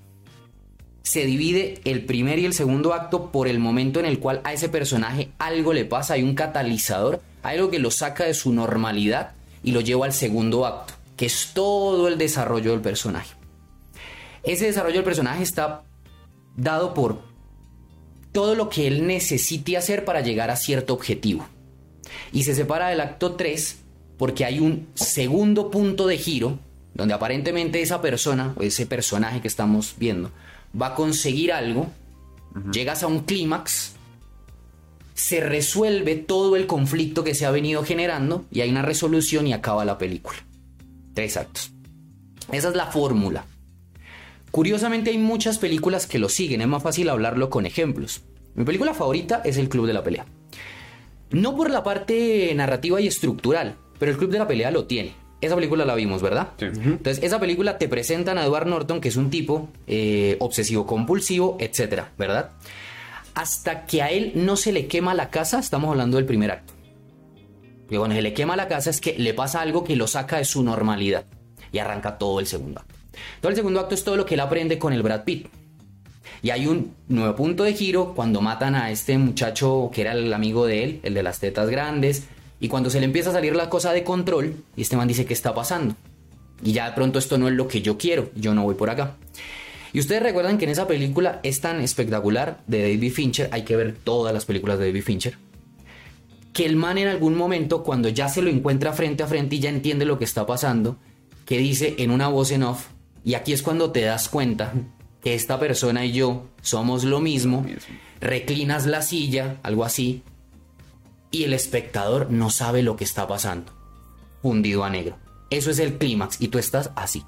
Se divide el primer y el segundo acto por el momento en el cual a ese personaje algo le pasa, hay un catalizador, algo que lo saca de su normalidad y lo lleva al segundo acto, que es todo el desarrollo del personaje. Ese desarrollo del personaje está dado por todo lo que él necesite hacer para llegar a cierto objetivo. Y se separa del acto 3 porque hay un segundo punto de giro donde aparentemente esa persona o ese personaje que estamos viendo va a conseguir algo, llegas a un clímax, se resuelve todo el conflicto que se ha venido generando y hay una resolución y acaba la película. Tres actos. Esa es la fórmula. Curiosamente hay muchas películas que lo siguen, es más fácil hablarlo con ejemplos. Mi película favorita es El Club de la Pelea. No por la parte narrativa y estructural, pero El Club de la Pelea lo tiene. Esa película la vimos, ¿verdad? Sí. Entonces, esa película te presentan a Edward Norton, que es un tipo eh, obsesivo compulsivo, etcétera, ¿verdad? Hasta que a él no se le quema la casa, estamos hablando del primer acto. Y cuando se le quema la casa es que le pasa algo que lo saca de su normalidad y arranca todo el segundo acto. Todo el segundo acto es todo lo que él aprende con el Brad Pitt. Y hay un nuevo punto de giro cuando matan a este muchacho que era el amigo de él, el de las tetas grandes, y cuando se le empieza a salir la cosa de control, y este man dice, ¿qué está pasando? Y ya de pronto esto no es lo que yo quiero, yo no voy por acá. Y ustedes recuerdan que en esa película es tan espectacular de David Fincher, hay que ver todas las películas de David Fincher, que el man en algún momento, cuando ya se lo encuentra frente a frente y ya entiende lo que está pasando, que dice en una voz en off, y aquí es cuando te das cuenta que esta persona y yo somos lo mismo, reclinas la silla, algo así, y el espectador no sabe lo que está pasando, fundido a negro. Eso es el clímax, y tú estás así.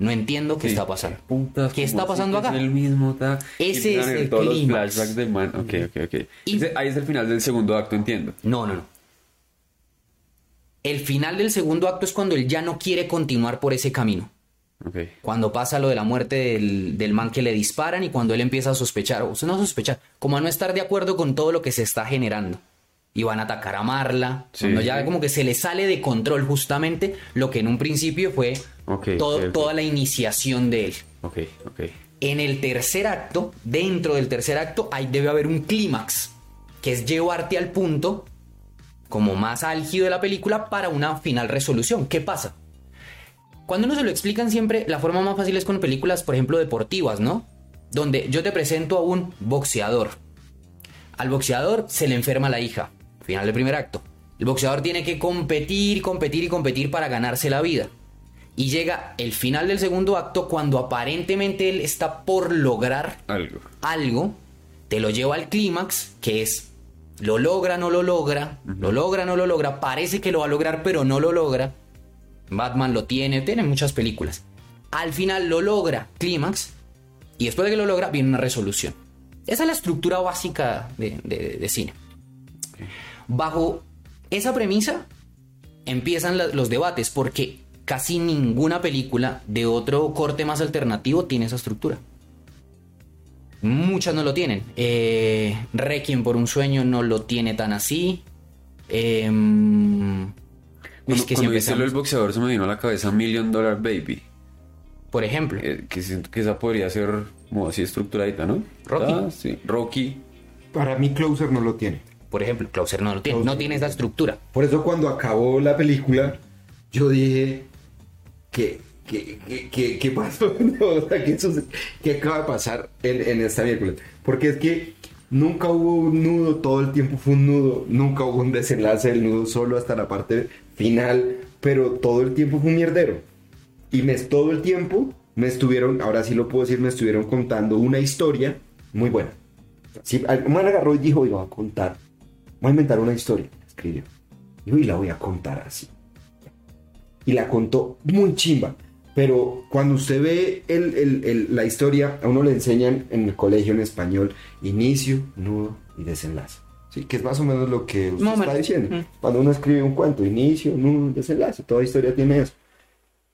No entiendo qué Sí. está pasando. Putas, ¿Qué ¿cómo está pasando acá? Es el mismo, ta? Ese es el todos los clímax. flashbacks del man. Ok, ok, ok. Y- Ese- ahí es el final del segundo acto, entiendo. No, no, no. El final del segundo acto es cuando él ya no quiere continuar por ese camino. Ok. Cuando pasa lo de la muerte del, del man que le disparan y cuando él empieza a sospechar, o sea, no sospechar, como a no estar de acuerdo con todo lo que se está generando. Y van a atacar a Marla. Sí, cuando ya sí. como que se le sale de control justamente lo que en un principio fue todo- toda la iniciación de él. Ok, ok. En el tercer acto, dentro del tercer acto, ahí debe haber un clímax, que es llevarte al punto como más álgido de la película para una final resolución. ¿Qué pasa? Cuando uno se lo explican siempre, la forma más fácil es con películas, por ejemplo, deportivas, ¿no? donde yo te presento a un boxeador. Al boxeador se le enferma la hija, final del primer acto. El boxeador tiene que competir, competir y competir para ganarse la vida. Y llega el final del segundo acto cuando aparentemente él está por lograr Algo. algo, te lo lleva al clímax, que es lo logra, no lo logra, lo logra, no lo logra, parece que lo va a lograr, pero no lo logra. Batman lo tiene, tiene muchas películas. Al final lo logra, clímax, y después de que lo logra, viene una resolución. Esa es la estructura básica de, de- de cine. Bajo esa premisa empiezan la- los debates, porque casi ninguna película de otro corte más alternativo tiene esa estructura. Muchas no lo tienen. Eh, Requiem por un sueño no lo tiene tan así. Em, Cuando, es que cuando viste lo del empezamos- boxeador se me vino a la cabeza Million Dollar Baby. por ejemplo, eh, que siento que esa podría ser como así estructuradita, ¿no? Rocky. Ah, sí. Rocky. Para mí Closer no lo tiene. Por ejemplo, Closer no lo tiene, no tiene esa estructura. Por eso cuando acabó la película, yo dije, ¿qué, qué, qué, qué- qué pasó? [LAUGHS] No, o sea, ¿qué, acaba de pasar en, en esta película? Porque es que nunca hubo un nudo, todo el tiempo fue un nudo, nunca hubo un desenlace del nudo solo hasta la parte final, pero todo el tiempo fue un mierdero. Y me, todo el tiempo me estuvieron, ahora sí lo puedo decir, me estuvieron contando una historia muy buena. El man agarró y dijo, iba a contar, voy a inventar una historia, escribió. Y la voy a contar así. Y la contó muy chimba. Pero cuando usted ve el- el- el- la historia, a uno le enseñan en el colegio en español inicio, nudo y desenlace. Sí, que es más o menos lo que usted o está diciendo. Ujú. Cuando uno escribe un cuento, inicio, nudo, desenlace, toda historia tiene eso.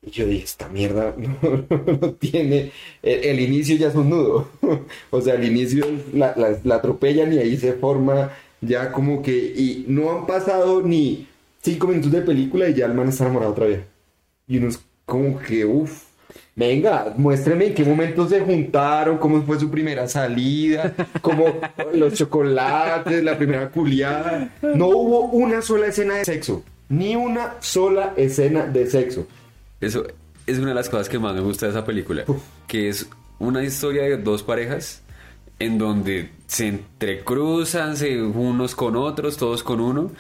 Y yo dije, esta mierda [LAUGHS] no, no tiene. El, el inicio ya es un nudo. [LAUGHS] o sea, el inicio la, la- la atropellan y ahí se forma ya como que. Y no han pasado ni cinco minutos de película y ya el man está enamorado otra vez. Y uno es como que, uff. Venga, muéstreme en qué momento se juntaron, cómo fue su primera salida, cómo [LAUGHS] los chocolates, la primera culiada. No hubo una sola escena de sexo, ni una sola escena de sexo. Eso es una de las cosas que más me gusta de esa película. Uf. Que es una historia de dos parejas en donde se entrecruzan se unos con otros, todos con uno.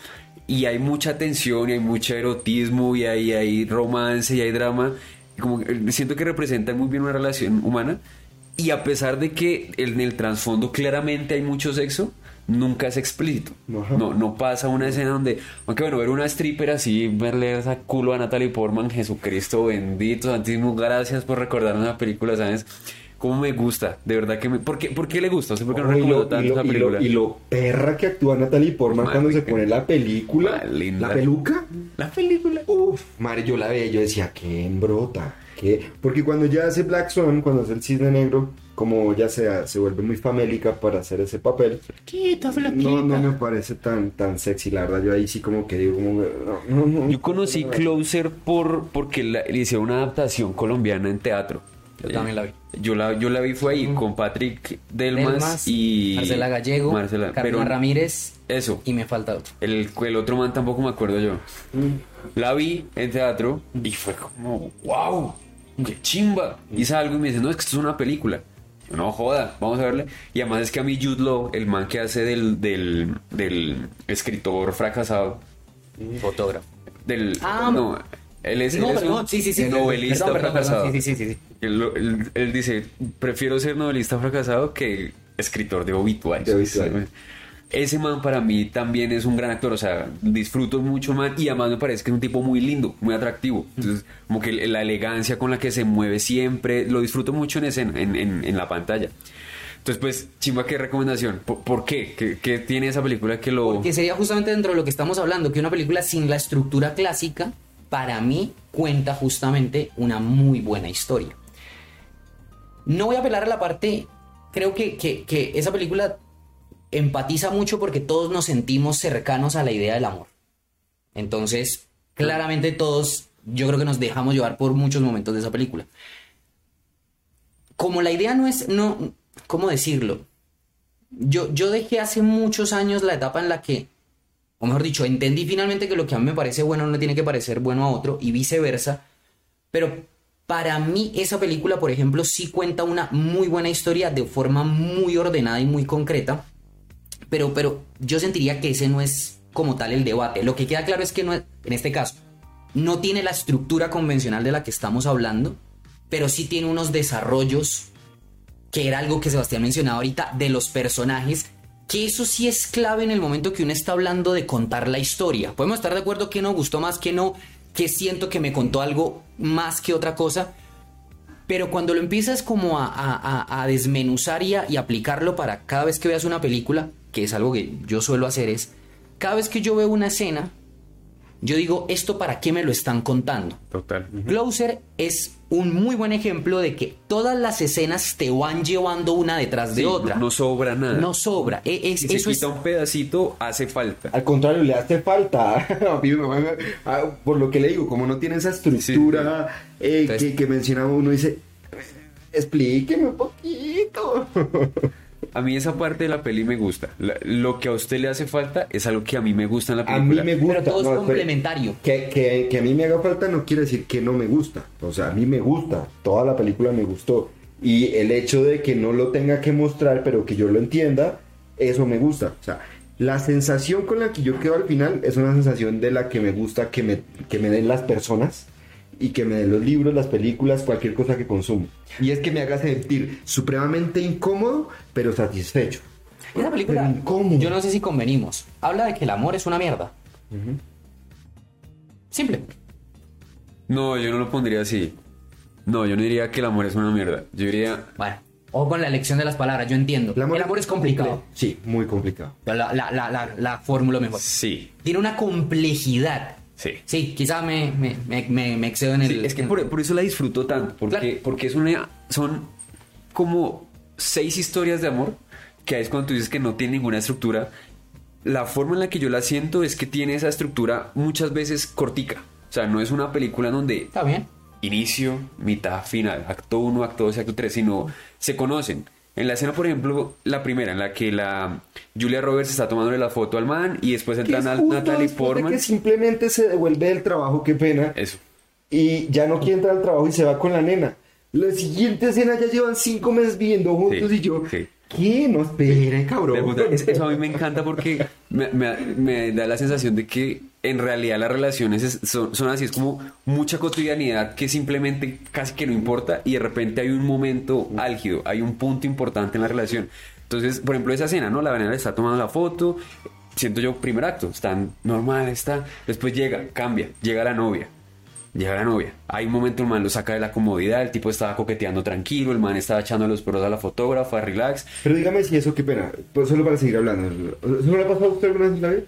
Y hay mucha tensión y hay mucho erotismo y hay, hay romance y hay drama. Como, que siento que representan muy bien una relación humana. Y a pesar de que en el trasfondo claramente hay mucho sexo, nunca es explícito. Ajá. No, no pasa una escena donde, aunque bueno, ver una stripper así, verle esa culo a Natalie Portman, Jesucristo bendito, Santísimo, gracias por recordarnos la película, ¿sabes? Cómo me gusta, de verdad que me... ¿Por qué, por qué le gusta? O sea, ¿por qué no Oh, lo, tanto y lo- esa y lo- película? y lo perra que actúa Natalie Portman cuando se pone la película. Linda. La peluca. La película. Uf, madre, yo la veía y yo decía, qué embrota. qué-". Porque cuando ya hace Black Swan, cuando hace el cisne negro, como ya se, se vuelve muy famélica para hacer ese papel, no, no me parece tan, tan sexy, la verdad. Yo ahí sí como que digo, como, no, no, no. Yo conocí Closer por, porque la- le hicieron una adaptación colombiana en teatro. Yo también la vi. Yo la, yo la vi fue ahí con Patrick Delmas, Delmas, y Marcela Gallego, Marcela, Carolina pero Ramírez eso, y me falta otro. el, el otro man tampoco me acuerdo yo. La vi en teatro y fue como, wow, qué chimba. Y salgo y me dice, no, es que esto es una película. Yo, no joda, vamos a verla. Y además es que a mí Jude Law, el man que hace del, del, del escritor fracasado, Fotógrafo. del... Ah, no, él es, No, él es sí, sí, sí. novelista Perdón, perdón, fracasado. perdón, Sí, sí, sí, sí. Él, él- él dice, prefiero ser novelista fracasado que escritor de obituarios. De obituarios. Ese man para mí también es un gran actor, o sea, disfruto mucho man y además me parece que es un tipo muy lindo, muy atractivo. Entonces, como que la elegancia con la que se mueve siempre, lo disfruto mucho en escena, en, en- en la pantalla. Entonces, pues, chimba, ¿qué recomendación? ¿Por, por qué? qué? qué tiene esa película que lo...? Porque sería justamente dentro de lo que estamos hablando, que una película sin la estructura clásica, para mí, cuenta justamente una muy buena historia. No voy a apelar a la parte, creo que, que- que esa película empatiza mucho porque todos nos sentimos cercanos a la idea del amor. Entonces, claramente todos, yo creo que nos dejamos llevar por muchos momentos de esa película. Como la idea no es, no, ¿cómo decirlo? Yo, yo dejé hace muchos años la etapa en la que, o mejor dicho, entendí finalmente que lo que a mí me parece bueno no tiene que parecer bueno a otro y viceversa, pero Para mí esa película, por ejemplo, sí cuenta una muy buena historia de forma muy ordenada y muy concreta, pero, pero yo sentiría que ese no es como tal el debate. Lo que queda claro es que no en este caso no tiene la estructura convencional de la que estamos hablando, pero sí tiene unos desarrollos que era algo que Sebastián mencionaba ahorita de los personajes, que eso sí es clave en el momento que uno está hablando de contar la historia. Podemos estar de acuerdo que no gustó más que no, que siento que me contó algo más que otra cosa, pero cuando lo empiezas como a, a- a- desmenuzar y, y aplicarlo para cada vez que veas una película, que es algo que yo suelo hacer, es cada vez que yo veo una escena, yo digo, ¿esto para qué me lo están contando? Total. Closer es un muy buen ejemplo de que todas las escenas te van llevando una detrás de Sí, otra. No, no sobra nada. No sobra. E- es- si se es, quita un pedacito, hace falta. Al contrario, le hace falta. [LAUGHS] Por lo que le digo, como no tiene esa estructura eh, Entonces- que, que mencionaba uno, dice, explíqueme un poquito. [LAUGHS] A mí esa parte de la peli me gusta. La- lo que a usted le hace falta es algo que a mí me gusta en la A mí película. me gusta. pero todo es no, complementario. Que, que, que a mí me haga falta no quiere decir que no me gusta. O sea, a mí me gusta. Toda la película me gustó. Y el hecho de que no lo tenga que mostrar, pero que yo lo entienda, eso me gusta. O sea, la sensación con la que yo quedo al final es una sensación de la que me gusta que me, que me den las personas y que me den los libros, las películas, cualquier cosa que consumo. Y es que me haga sentir supremamente incómodo, pero satisfecho. Esa película, yo no sé si convenimos. Habla de que el amor es una mierda. Simple. No, yo no lo pondría así. No, yo no diría que el amor es una mierda. Yo diría, Bueno, o con la elección de las palabras, yo entiendo. El amor, es complicado. Sí, muy complicado. La, la, la, la fórmula mejor. sí, Tiene una complejidad. Sí. Sí, quizá me, me, me, me- excedo en el. Sí, es que por, por eso la disfruto tanto, porque, Claro. porque es una, son como seis historias de amor, que es cuando tú dices que no tiene ninguna estructura. La forma en la que yo la siento es que tiene esa estructura muchas veces cortica. O sea, no es una película en donde Está bien. inicio, mitad, final, acto 1, acto 2 y acto 3, sino se conocen. En la escena, por ejemplo, la primera, en la que la Julia Roberts está tomándole la foto al man y después entra es justo Natalie después de Portman. que simplemente se devuelve del trabajo, qué pena. Eso. Y ya no quiere entrar al trabajo y se va con la nena. La siguiente escena ya llevan cinco meses viviendo juntos Sí, y yo, sí. ¿Qué? No esperen, cabrón. Eso a mí me encanta porque me, me- me da la sensación de que en realidad las relaciones es- son, son así, es como mucha cotidianidad que simplemente casi que no importa y de repente hay un momento álgido, hay un punto importante en la relación. Entonces, por ejemplo, esa escena, ¿no? La venera está tomando la foto, siento yo, primer acto, están normal, está, después llega, cambia, llega la novia. Llega la novia. Hay un momento el man lo saca de la comodidad, el tipo estaba coqueteando tranquilo, el man estaba echando los perros a la fotógrafa, relax. Pero dígame si eso, qué pena. Pues solo para seguir hablando. ¿Eso no le ha pasado a usted alguna vez en la vida?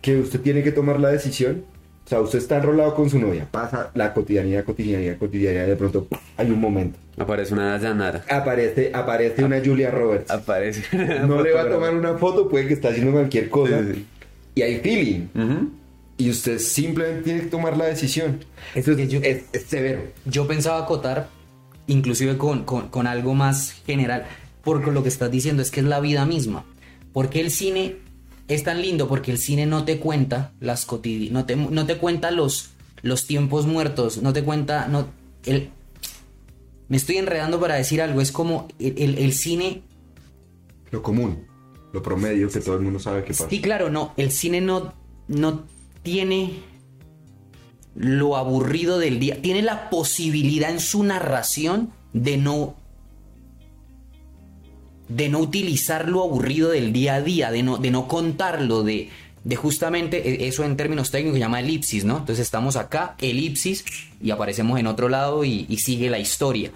Que usted tiene que tomar la decisión. O sea, usted está enrolado con su novia. Pasa la cotidianidad, cotidianidad, cotidianidad. De pronto hay un momento. Aparece una llanara. Aparece, aparece una Julia Roberts. Aparece. No le va a tomar [LAUGHS] una foto, puede que está haciendo cualquier cosa. Sí, sí. Y hay feeling. Ujú. Y usted simplemente tiene que tomar la decisión. Que es, yo- es- es severo. Yo pensaba acotar, inclusive con, con- con algo más general, porque lo que estás diciendo es que es la vida misma. Porque el cine es tan lindo, porque el cine no te cuenta las cotidi no te, no te cuenta los, los tiempos muertos, no te cuenta, no, el, me estoy enredando para decir algo, es como el, el- el cine Lo común, lo promedio que todo el mundo sabe que pasa. Sí, claro, no. El cine no, no tiene lo aburrido del día. Tiene la posibilidad en su narración de no. de no utilizar lo aburrido del día a día, de no, de no contarlo, de, de justamente, e- eso en términos técnicos se llama elipsis, ¿no? Entonces estamos acá, elipsis, y aparecemos en otro lado y, sigue la historia.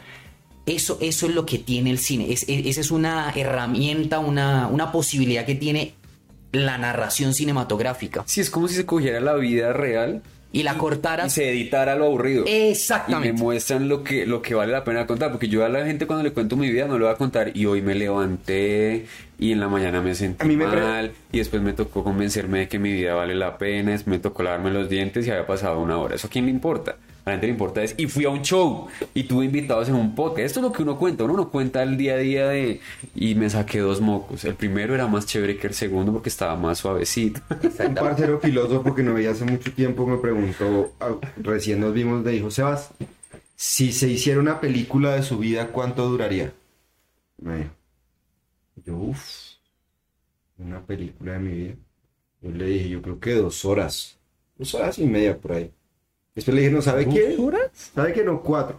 Eso, eso es lo que tiene el cine. Es- esa es una herramienta, una, una posibilidad que tiene la narración cinematográfica. Sí, es como si se cogiera la vida real Y la cortara. y se editara lo aburrido. Y me Exactamente. muestran lo que, lo que vale la pena contar. Porque yo a la gente cuando le cuento mi vida no le voy a contar. Y hoy me levanté y en la mañana me sentí A mí me mal. Y después me tocó convencerme de que mi vida vale la pena. es- Me tocó lavarme los dientes y había pasado una hora. ¿Eso a quién le importa? A la gente le importa es. Y fui a un show y tuve invitados en un podcast. Esto es lo que uno cuenta. Uno no cuenta el día a día de. Y me saqué dos mocos. El primero era más chévere que el segundo porque estaba más suavecito. [LAUGHS] Un parcero filósofo que no veía hace mucho tiempo me preguntó, ah, recién nos vimos de hijo, Sebas, si se hiciera una película de su vida, ¿cuánto duraría? Me dijo. Yo, uff, una película de mi vida. Yo le dije, yo creo que dos horas. Dos horas y media por ahí. Después le dije, no, ¿sabe qué? horas? ¿Sabe qué? No, cuatro.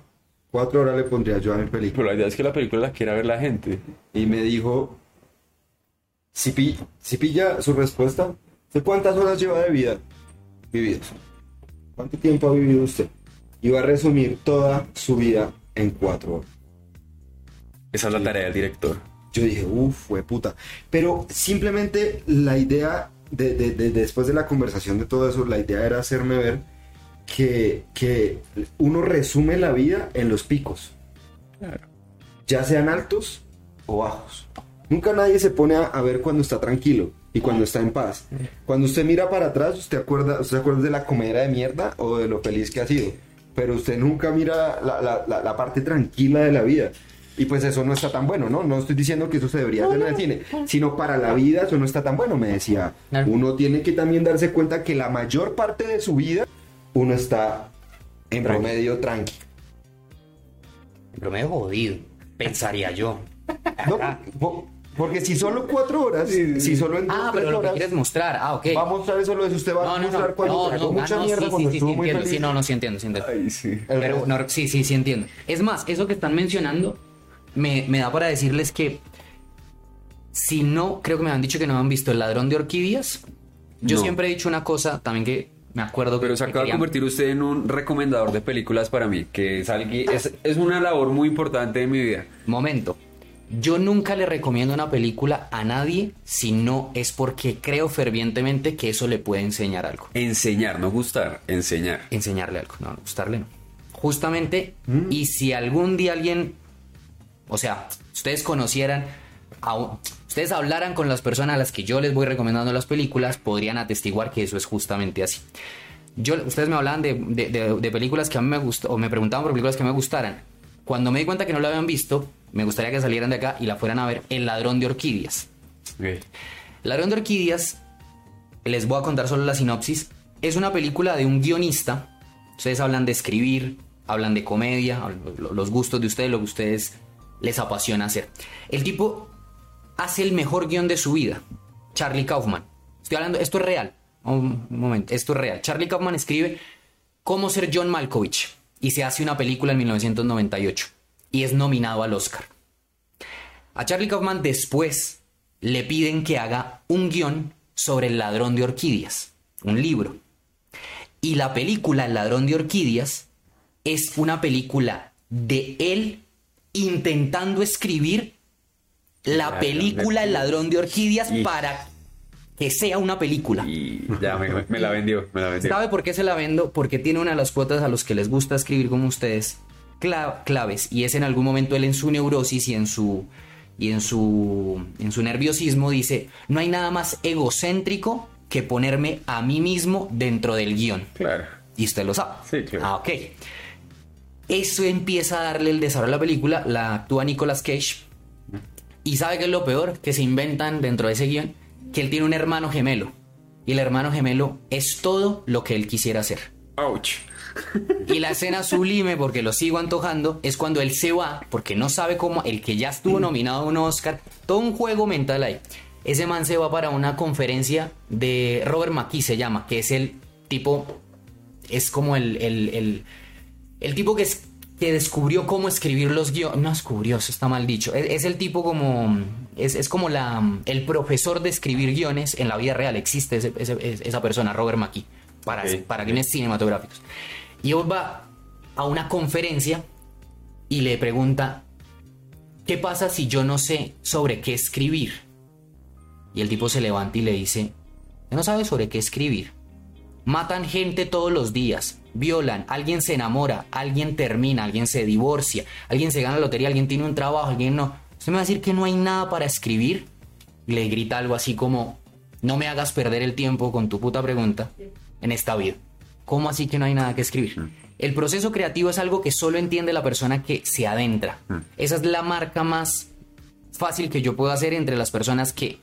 Cuatro horas le pondría yo a mi película. Pero la idea es que la película la quiera ver la gente. Y me dijo, si, pi- si pilla su respuesta, ¿de cuántas horas lleva de vida vividas? ¿Cuánto tiempo ha vivido usted? Y va a resumir toda su vida en cuatro horas. Esa es la tarea del director. Yo dije, uff, fue puta. Pero simplemente la idea, de, de- de- después de la conversación de todo eso, la idea era hacerme ver que, que uno resume la vida en los picos. Ya sean altos o bajos. Nunca nadie se pone a, a ver cuando está tranquilo y cuando está en paz. Cuando usted mira para atrás, usted acuerda, usted acuerda de la comedia de mierda o de lo feliz que ha sido. Pero usted nunca mira la, la- la- la parte tranquila de la vida. Y pues eso no está tan bueno, ¿no? No estoy diciendo que eso se debería hacer en el cine, sino para la vida eso no está tan bueno, me decía. Claro. Uno tiene que también darse cuenta que la mayor parte de su vida uno está en promedio tranqui. Me he jodido, pensaría yo. No, porque si solo cuatro horas, si solo en dos, Ah, pero lo que horas, quieres mostrar. Ah, ok. va a mostrar eso lo de si usted va No, a no, no. mostrar cuando No, mucha ah, no, mierda, sí, cuando sí, sí, estuvo sí, muy entiendo. feliz. Sí, no, no, sí entiendo, sí entiendo. Ay, sí. Pero no, sí, sí, sí entiendo. Es más, eso que están mencionando me, me da para decirles que si no, creo que me han dicho que no han visto El ladrón de orquídeas. Yo No. siempre he dicho una cosa también que me acuerdo Pero se que acaba de convertir usted en un recomendador de películas para mí, que es, algui- es, es una labor muy importante de mi vida. Momento. Yo nunca le recomiendo una película a nadie si no es porque creo fervientemente que eso le puede enseñar algo. Enseñar, no gustar, enseñar. enseñarle algo, no, gustarle no. Justamente, y si algún día alguien, o sea, ustedes conocieran, a un- ustedes hablaran con las personas a las que yo les voy recomendando las películas, podrían atestiguar que eso es justamente así. Yo, ustedes me hablaban de, de- de- de películas que a mí me gustan, o me preguntaban por películas que me gustaran. Cuando me di cuenta que no la habían visto, me gustaría que salieran de acá y la fueran a ver El ladrón de orquídeas. Ok. El ladrón de orquídeas, les voy a contar solo la sinopsis, es una película de un guionista. Ustedes hablan de escribir, hablan de comedia, lo- los gustos de ustedes, lo que ustedes les apasiona hacer. El tipo hace el mejor guion de su vida, Charlie Kaufman. Estoy hablando, esto es real. Un momento, esto es real. Charlie Kaufman escribe Cómo ser John Malkovich y se hace una película en 1998 y es nominado al Oscar. A Charlie Kaufman después le piden que haga un guion sobre el ladrón de orquídeas, un libro. Y la película El ladrón de orquídeas es una película de él intentando escribir la película El ladrón de orquídeas Y- para que sea una película. Y ya me, me la vendió, me la vendió. ¿Sabe por qué se la vendo? Porque tiene una de las cuotas a los que les gusta escribir como ustedes cla- claves y es en algún momento él en su neurosis y en su y en su en su nerviosismo dice no hay nada más egocéntrico que ponerme a mí mismo dentro del guion Claro. y usted lo sabe. Sí, claro. Ah, ok. Eso empieza a darle el desarrollo a la película, la actúa Nicolas Cage. Y sabe qué es lo peor que se inventan dentro de ese guion, que él tiene un hermano gemelo. Y el hermano gemelo es todo lo que él quisiera hacer. Ouch. Y la escena sublime, porque lo sigo antojando, es cuando él se va, porque no sabe cómo, el que ya estuvo nominado a un Oscar, todo un juego mental ahí. Ese man se va para una conferencia de Robert McKee, se llama, que es el tipo, es como el, el, el, el tipo que, es, que descubrió cómo escribir los guiones. No descubrió, eso está mal dicho. Es, es el tipo como, es, es como la, el profesor de escribir guiones en la vida real. Existe ese- ese- esa persona, Robert McKee, para, para guiones cinematográficos. Y él va a una conferencia y le pregunta, ¿qué pasa si yo no sé sobre qué escribir? Y el tipo se levanta y le dice, ¿usted no sabe sobre qué escribir? Matan gente todos los días, violan, alguien se enamora, alguien termina, alguien se divorcia, alguien se gana la lotería, alguien tiene un trabajo, alguien no. ¿Usted me va a decir que no hay nada para escribir? Y le grita algo así como, no me hagas perder el tiempo con tu puta pregunta en esta vida. ¿Cómo así que no hay nada que escribir? El proceso creativo es algo que solo entiende la persona que se adentra. Esa es la marca más fácil que yo puedo hacer entre las personas que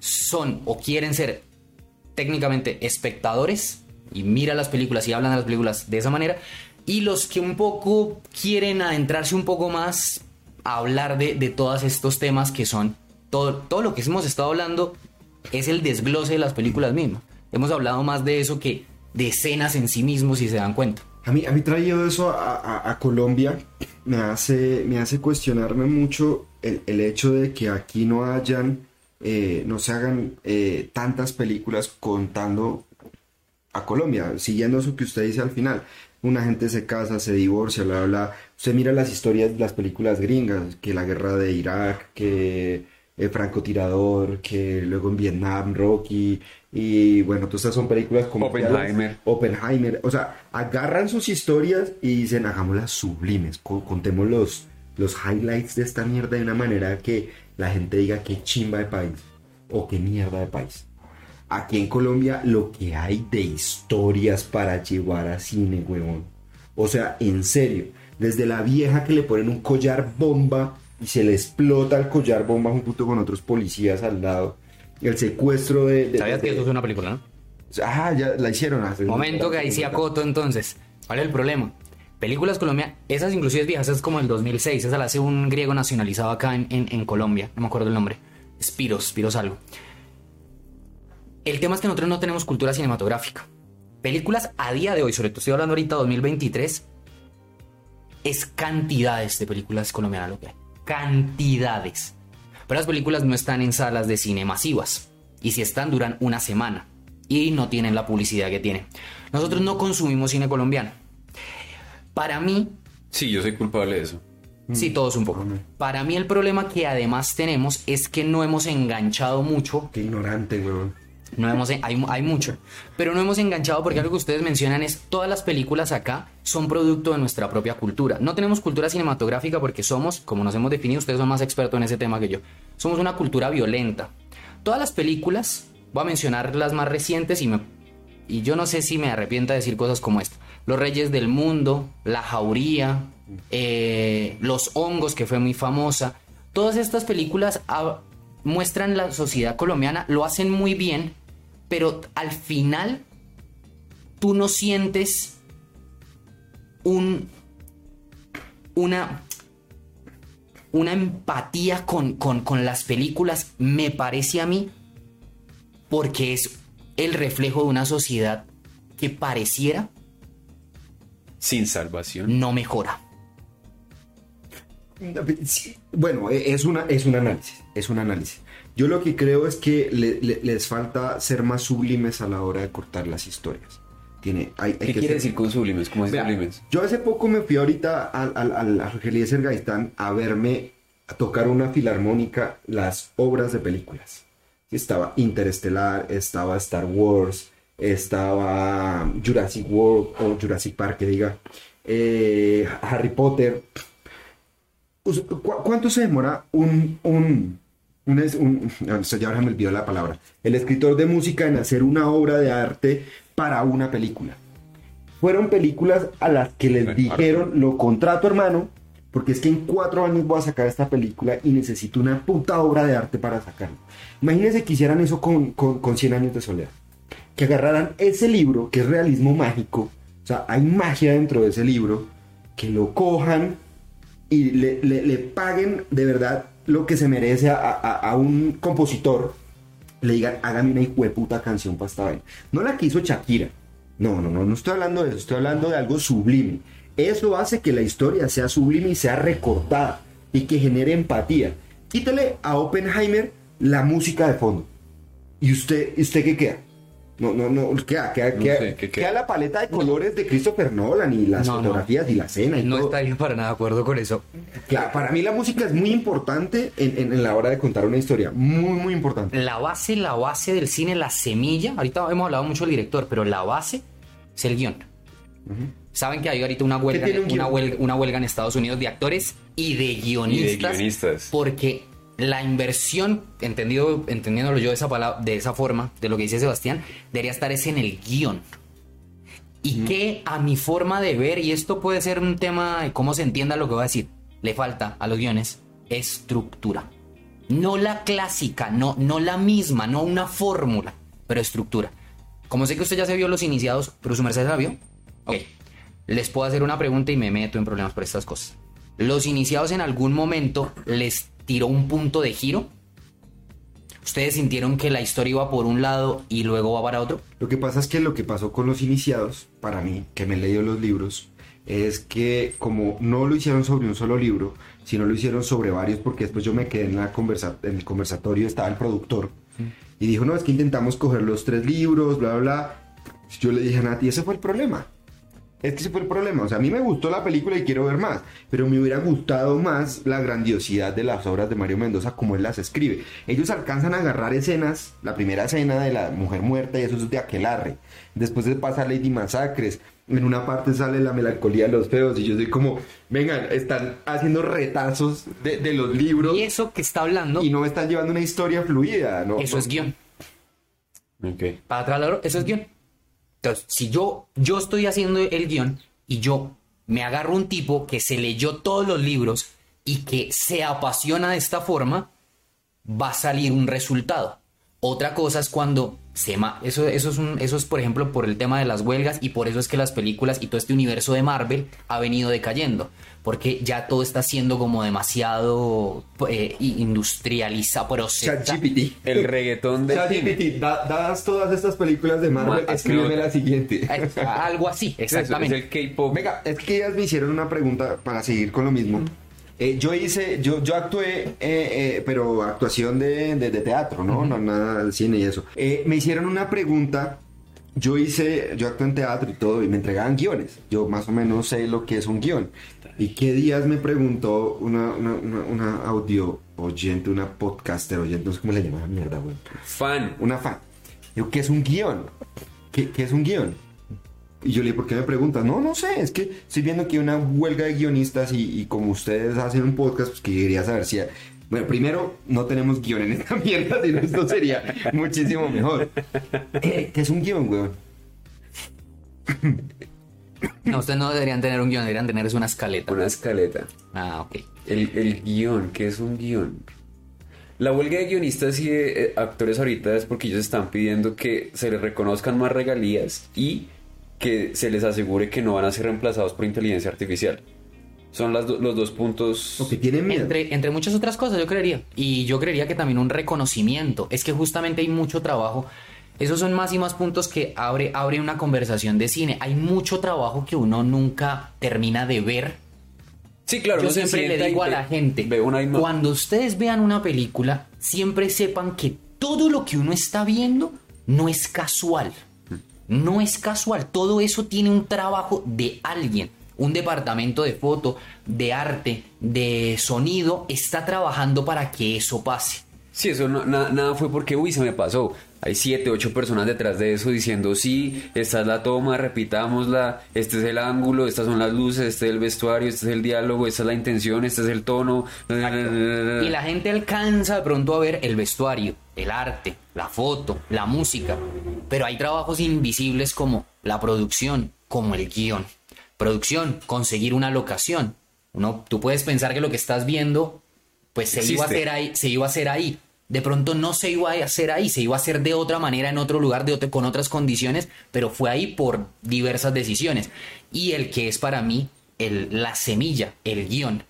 son o quieren ser técnicamente espectadores y miran las películas y hablan de las películas de esa manera Y los que un poco quieren adentrarse un poco más a hablar de, de todos estos temas que son todo, todo lo que hemos estado hablando es el desglose de las películas mismas. Hemos hablado más de eso que de escenas en sí mismos, si se dan cuenta. A mí, a mí traído eso a Colombia me hace, me hace cuestionarme mucho el, el hecho de que aquí no hayan, eh, no se hagan eh, tantas películas contando a Colombia, siguiendo eso que usted dice al final. Una gente se casa, se divorcia, bla, bla, bla. Usted mira las historias, las películas gringas, que la guerra de Irak, que el francotirador, que luego en Vietnam, Rocky, y bueno, todas estas son películas como Oppenheimer. Oppenheimer, o sea, agarran sus historias y dicen, hagámoslas sublimes, co- contemos los, los highlights de esta mierda de una manera que la gente diga qué chimba de país o qué mierda de país. Aquí en Colombia lo que hay de historias para llevar a cine, huevón. O sea, en serio, desde la vieja que le ponen un collar bomba y se le explota el collar bomba junto con otros policías al lado. El secuestro de... de- ¿Sabías que de- eso es una película, no? Ah, ya la hicieron hace Momento que ahí sí acoto entonces. ¿Cuál es el problema? Películas colombianas, esas inclusive viejas, es como el 2006, esa la hace un griego nacionalizado acá en, en- en Colombia, no me acuerdo el nombre, Spiros, Spiros algo. El tema es que nosotros no tenemos cultura cinematográfica. Películas a día de hoy, sobre todo estoy hablando ahorita 2023, es cantidades de películas colombianas lo que hay. Cantidades. Pero las películas no están en salas de cine masivas. Y si están, duran una semana. Y no tienen la publicidad que tienen. Nosotros no consumimos cine colombiano. Para mí, Sí, yo soy culpable de eso. sí, todos un poco. Para mí el problema que además tenemos es que no hemos enganchado mucho Qué ignorante, weón. No hemos, hay, hay mucho. Pero no hemos enganchado porque algo que ustedes mencionan es todas las películas acá son producto de nuestra propia cultura. No tenemos cultura cinematográfica porque somos, como nos hemos definido, ustedes son más expertos en ese tema que yo. Somos una cultura violenta. Todas las películas, voy a mencionar las más recientes y me y yo no sé si me arrepienta de decir cosas como esta. Los Reyes del Mundo, La Jauría, eh, Los Hongos, que fue muy famosa. Todas estas películas muestran la sociedad colombiana, lo hacen muy bien, pero al final tú no sientes un, una, una empatía con, con, con las películas, me parece a mí, porque es el reflejo de una sociedad que pareciera Sin salvación. no mejora. [LAUGHS] Bueno, e- es, una, es un análisis, es un análisis. Yo lo que creo es que le- le- les falta ser más sublimes a la hora de cortar las historias. Tiene, hay, hay ¿Qué que quiere ser- decir con sublimes? ¿Cómo Vea, sublimes? Yo hace poco me fui ahorita al, al, al, Gaitán a verme, a tocar una filarmónica las obras de películas. Estaba Interestelar, estaba Star Wars, estaba Jurassic World o Jurassic Park, que diga, eh, Harry Potter. Us- ¿cu- ¿Cuánto se demora un, un, un, un- ya ahora me olvidó la palabra, el escritor de música en hacer una obra de arte para una película? Fueron películas a las que les dijeron, lo contrato hermano, porque es que en cuatro años voy a sacar esta película y necesito una puta obra de arte para sacarla. Imagínense que hicieran eso con, con, con 100 años de soledad. Que agarraran ese libro, que es realismo mágico, o sea, hay magia dentro de ese libro, que lo cojan y le, le- le paguen de verdad lo que se merece a, a- a un compositor, le digan, hágame una hijueputa canción para esta vaina. No la que hizo Shakira. No, no, no, no estoy hablando de eso, estoy hablando de algo sublime. Eso hace que la historia sea sublime y sea recortada y que genere empatía. Quítale a Oppenheimer la música de fondo. ¿Y usted, ¿y usted qué queda? No, no, no, queda, queda, queda- sé, la paleta de colores de Christopher Nolan y las No, no. fotografías y la escena y No todo. estaría para nada de acuerdo con eso. Claro, para mí la música es muy importante en, en- en la hora de contar una historia. Muy, muy importante. La base, la base del cine, la semilla, ahorita hemos hablado mucho del director, pero la base es el guion. Saben que hay ahorita una huelga, un una, huelga, una huelga en Estados Unidos de actores y de guionistas. guionistas. Porque la inversión, entendido, entendiéndolo yo de esa, palabra, de esa forma, de lo que dice Sebastián, debería estar es en el guion. Y que a mi forma de ver, y esto puede ser un tema de cómo se entienda lo que voy a decir, le falta a los guiones estructura. No la clásica, no, no la misma, no una fórmula, pero estructura. Como sé que usted ya se vio los iniciados, pero su merced se la vio. Ok. les puedo hacer una pregunta y me meto en problemas por estas cosas. ¿Los iniciados en algún momento les tiró un punto de giro? ¿Ustedes sintieron que la historia iba por un lado y luego va para otro? Lo que pasa es que lo que pasó con los iniciados, para mí, que me he leído los libros, es que como no lo hicieron sobre un solo libro, sino lo hicieron sobre varios, porque después yo me quedé en, la conversa en el conversatorio, estaba el productor, y dijo, no, es que intentamos coger los tres libros, bla, bla, bla. Yo le dije a Nati, ese fue el problema. Es que ese fue el problema. O sea, a mí me gustó la película y quiero ver más, pero me hubiera gustado más la grandiosidad de las obras de Mario Mendoza como él las escribe. Ellos alcanzan a agarrar escenas, la primera escena de la mujer muerta y eso es de aquelarre. Después se pasa Lady Masacres. En una parte sale la melancolía de los feos y yo soy como, vengan, están haciendo retazos de, de los libros Y eso que está hablando, y no me están llevando una historia fluida, ¿no? eso es guion. Ok. Para atrás, eso es guion. Entonces, si yo, yo estoy haciendo el guion y yo me agarro un tipo que se leyó todos los libros y que se apasiona de esta forma, va a salir un resultado. Otra cosa es cuando se ma- eso, eso, es un- eso es, por ejemplo, por el tema de las huelgas y por eso es que las películas y todo este universo de Marvel ha venido decayendo. Porque ya todo está siendo como demasiado eh, industrializado, procesado. ChatGPT. El reggaetón cine. ChatGPT, da- dadas todas estas películas de Marvel, Ma- escríbeme la siguiente. Algo así, eso, [LAUGHS] exactamente. Es el K-pop. Venga, es que ellas me hicieron una pregunta para seguir con lo mismo. Eh, yo hice, yo, yo actué, eh, eh, pero actuación de, de- de teatro, ¿no? No nada de cine y eso. Eh, me hicieron una pregunta. Yo hice, yo actué en teatro y todo, y me entregaban guiones. Yo más o menos sé lo que es un guion. ¿Y qué días me preguntó una, una, una, una audio oyente, una podcaster oyente, no sé cómo le llaman la mierda, güey? Fan. una fan. Digo, ¿qué es un guion? ¿Qué, qué es un guion? Y yo le dije, ¿por qué me preguntas? No, no sé, es que estoy viendo que hay una huelga de guionistas y, y como ustedes hacen un podcast, pues que quería saber si... Bueno, primero, no tenemos guion en esta [LAUGHS] mierda, sino esto sería muchísimo mejor. Eh, ¿Qué es un guion, weón? [LAUGHS] No, ustedes no deberían tener un guion, deberían tener es una escaleta. Una escaleta. Ah, ok. El, el guion, ¿qué es un guion? La huelga de guionistas y de eh, actores ahorita es porque ellos están pidiendo que se les reconozcan más regalías y que se les asegure que no van a ser reemplazados por inteligencia artificial. Son las do- los dos puntos. O que tienen miedo. Entre, entre muchas otras cosas, yo creería. Y yo creería que también un reconocimiento. Es que justamente hay mucho trabajo. Esos son más y más puntos que abre, abre una conversación de cine. Hay mucho trabajo que uno nunca termina de ver. Sí, claro. yo siempre le digo a la gente, ve una ima- cuando ustedes vean una película, siempre sepan que todo lo que uno está viendo no es casual. No es casual, todo eso tiene un trabajo de alguien. Un departamento de foto, de arte, de sonido, está trabajando para que eso pase. Sí, eso no- na- nada fue porque, uy, se me pasó. Hay siete, ocho personas detrás de eso diciendo, sí, esta es la toma, repitámosla, este es el ángulo, estas son las luces, este es el vestuario, este es el diálogo, esta es la intención, este es el tono. Y la gente alcanza de pronto a ver el vestuario, el arte, la foto, la música. Pero hay trabajos invisibles como la producción, como el guion. Producción, conseguir una locación. Uno, tú puedes pensar que lo que estás viendo, pues se iba a hacer ahí, se iba a hacer ahí. De pronto no se iba a hacer ahí, se iba a hacer de otra manera en otro lugar, de otro- con otras condiciones, pero fue ahí por diversas decisiones. Y el que es para mí el, la semilla, el guion.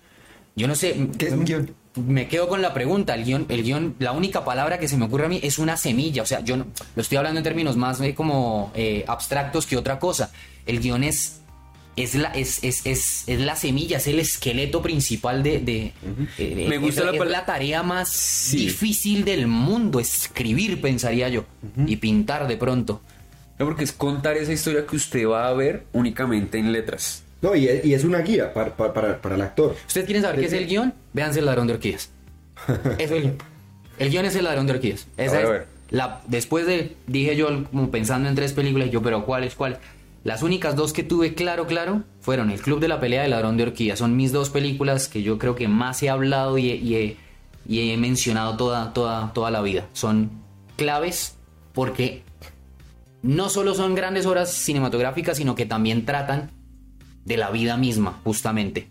Yo no sé. ¿Qué es un guion? Me quedo con la pregunta. El guion, el guion, la única palabra que se me ocurre a mí es una semilla. O sea, yo no, lo estoy hablando en términos más eh, como eh, abstractos que otra cosa. El guion es. Es la, es, es, es, es la semilla, es el esqueleto principal de... de eh, Me gusta es, la es la tarea más Sí. difícil del mundo, escribir, pensaría yo, y pintar de pronto. No, porque es contar esa historia que usted va a ver únicamente en letras. No, y es, y es una guía para, para, para- para el actor. ¿Ustedes quieren saber qué es el guion? Véanse el ladrón de orquídeas. Eso [LAUGHS] es el guion. El guion es el ladrón de orquídeas. Esa A ver, es a ver. La, después de, dije yo, como pensando en tres películas, yo, pero ¿cuáles, cuáles? Las únicas dos que tuve claro, claro, fueron El Club de la Pelea El Ladrón de Orquídeas. Son mis dos películas que yo creo que más he hablado y he mencionado toda, toda, toda la vida. Son claves porque no solo son grandes obras cinematográficas, sino que también tratan de la vida misma, justamente.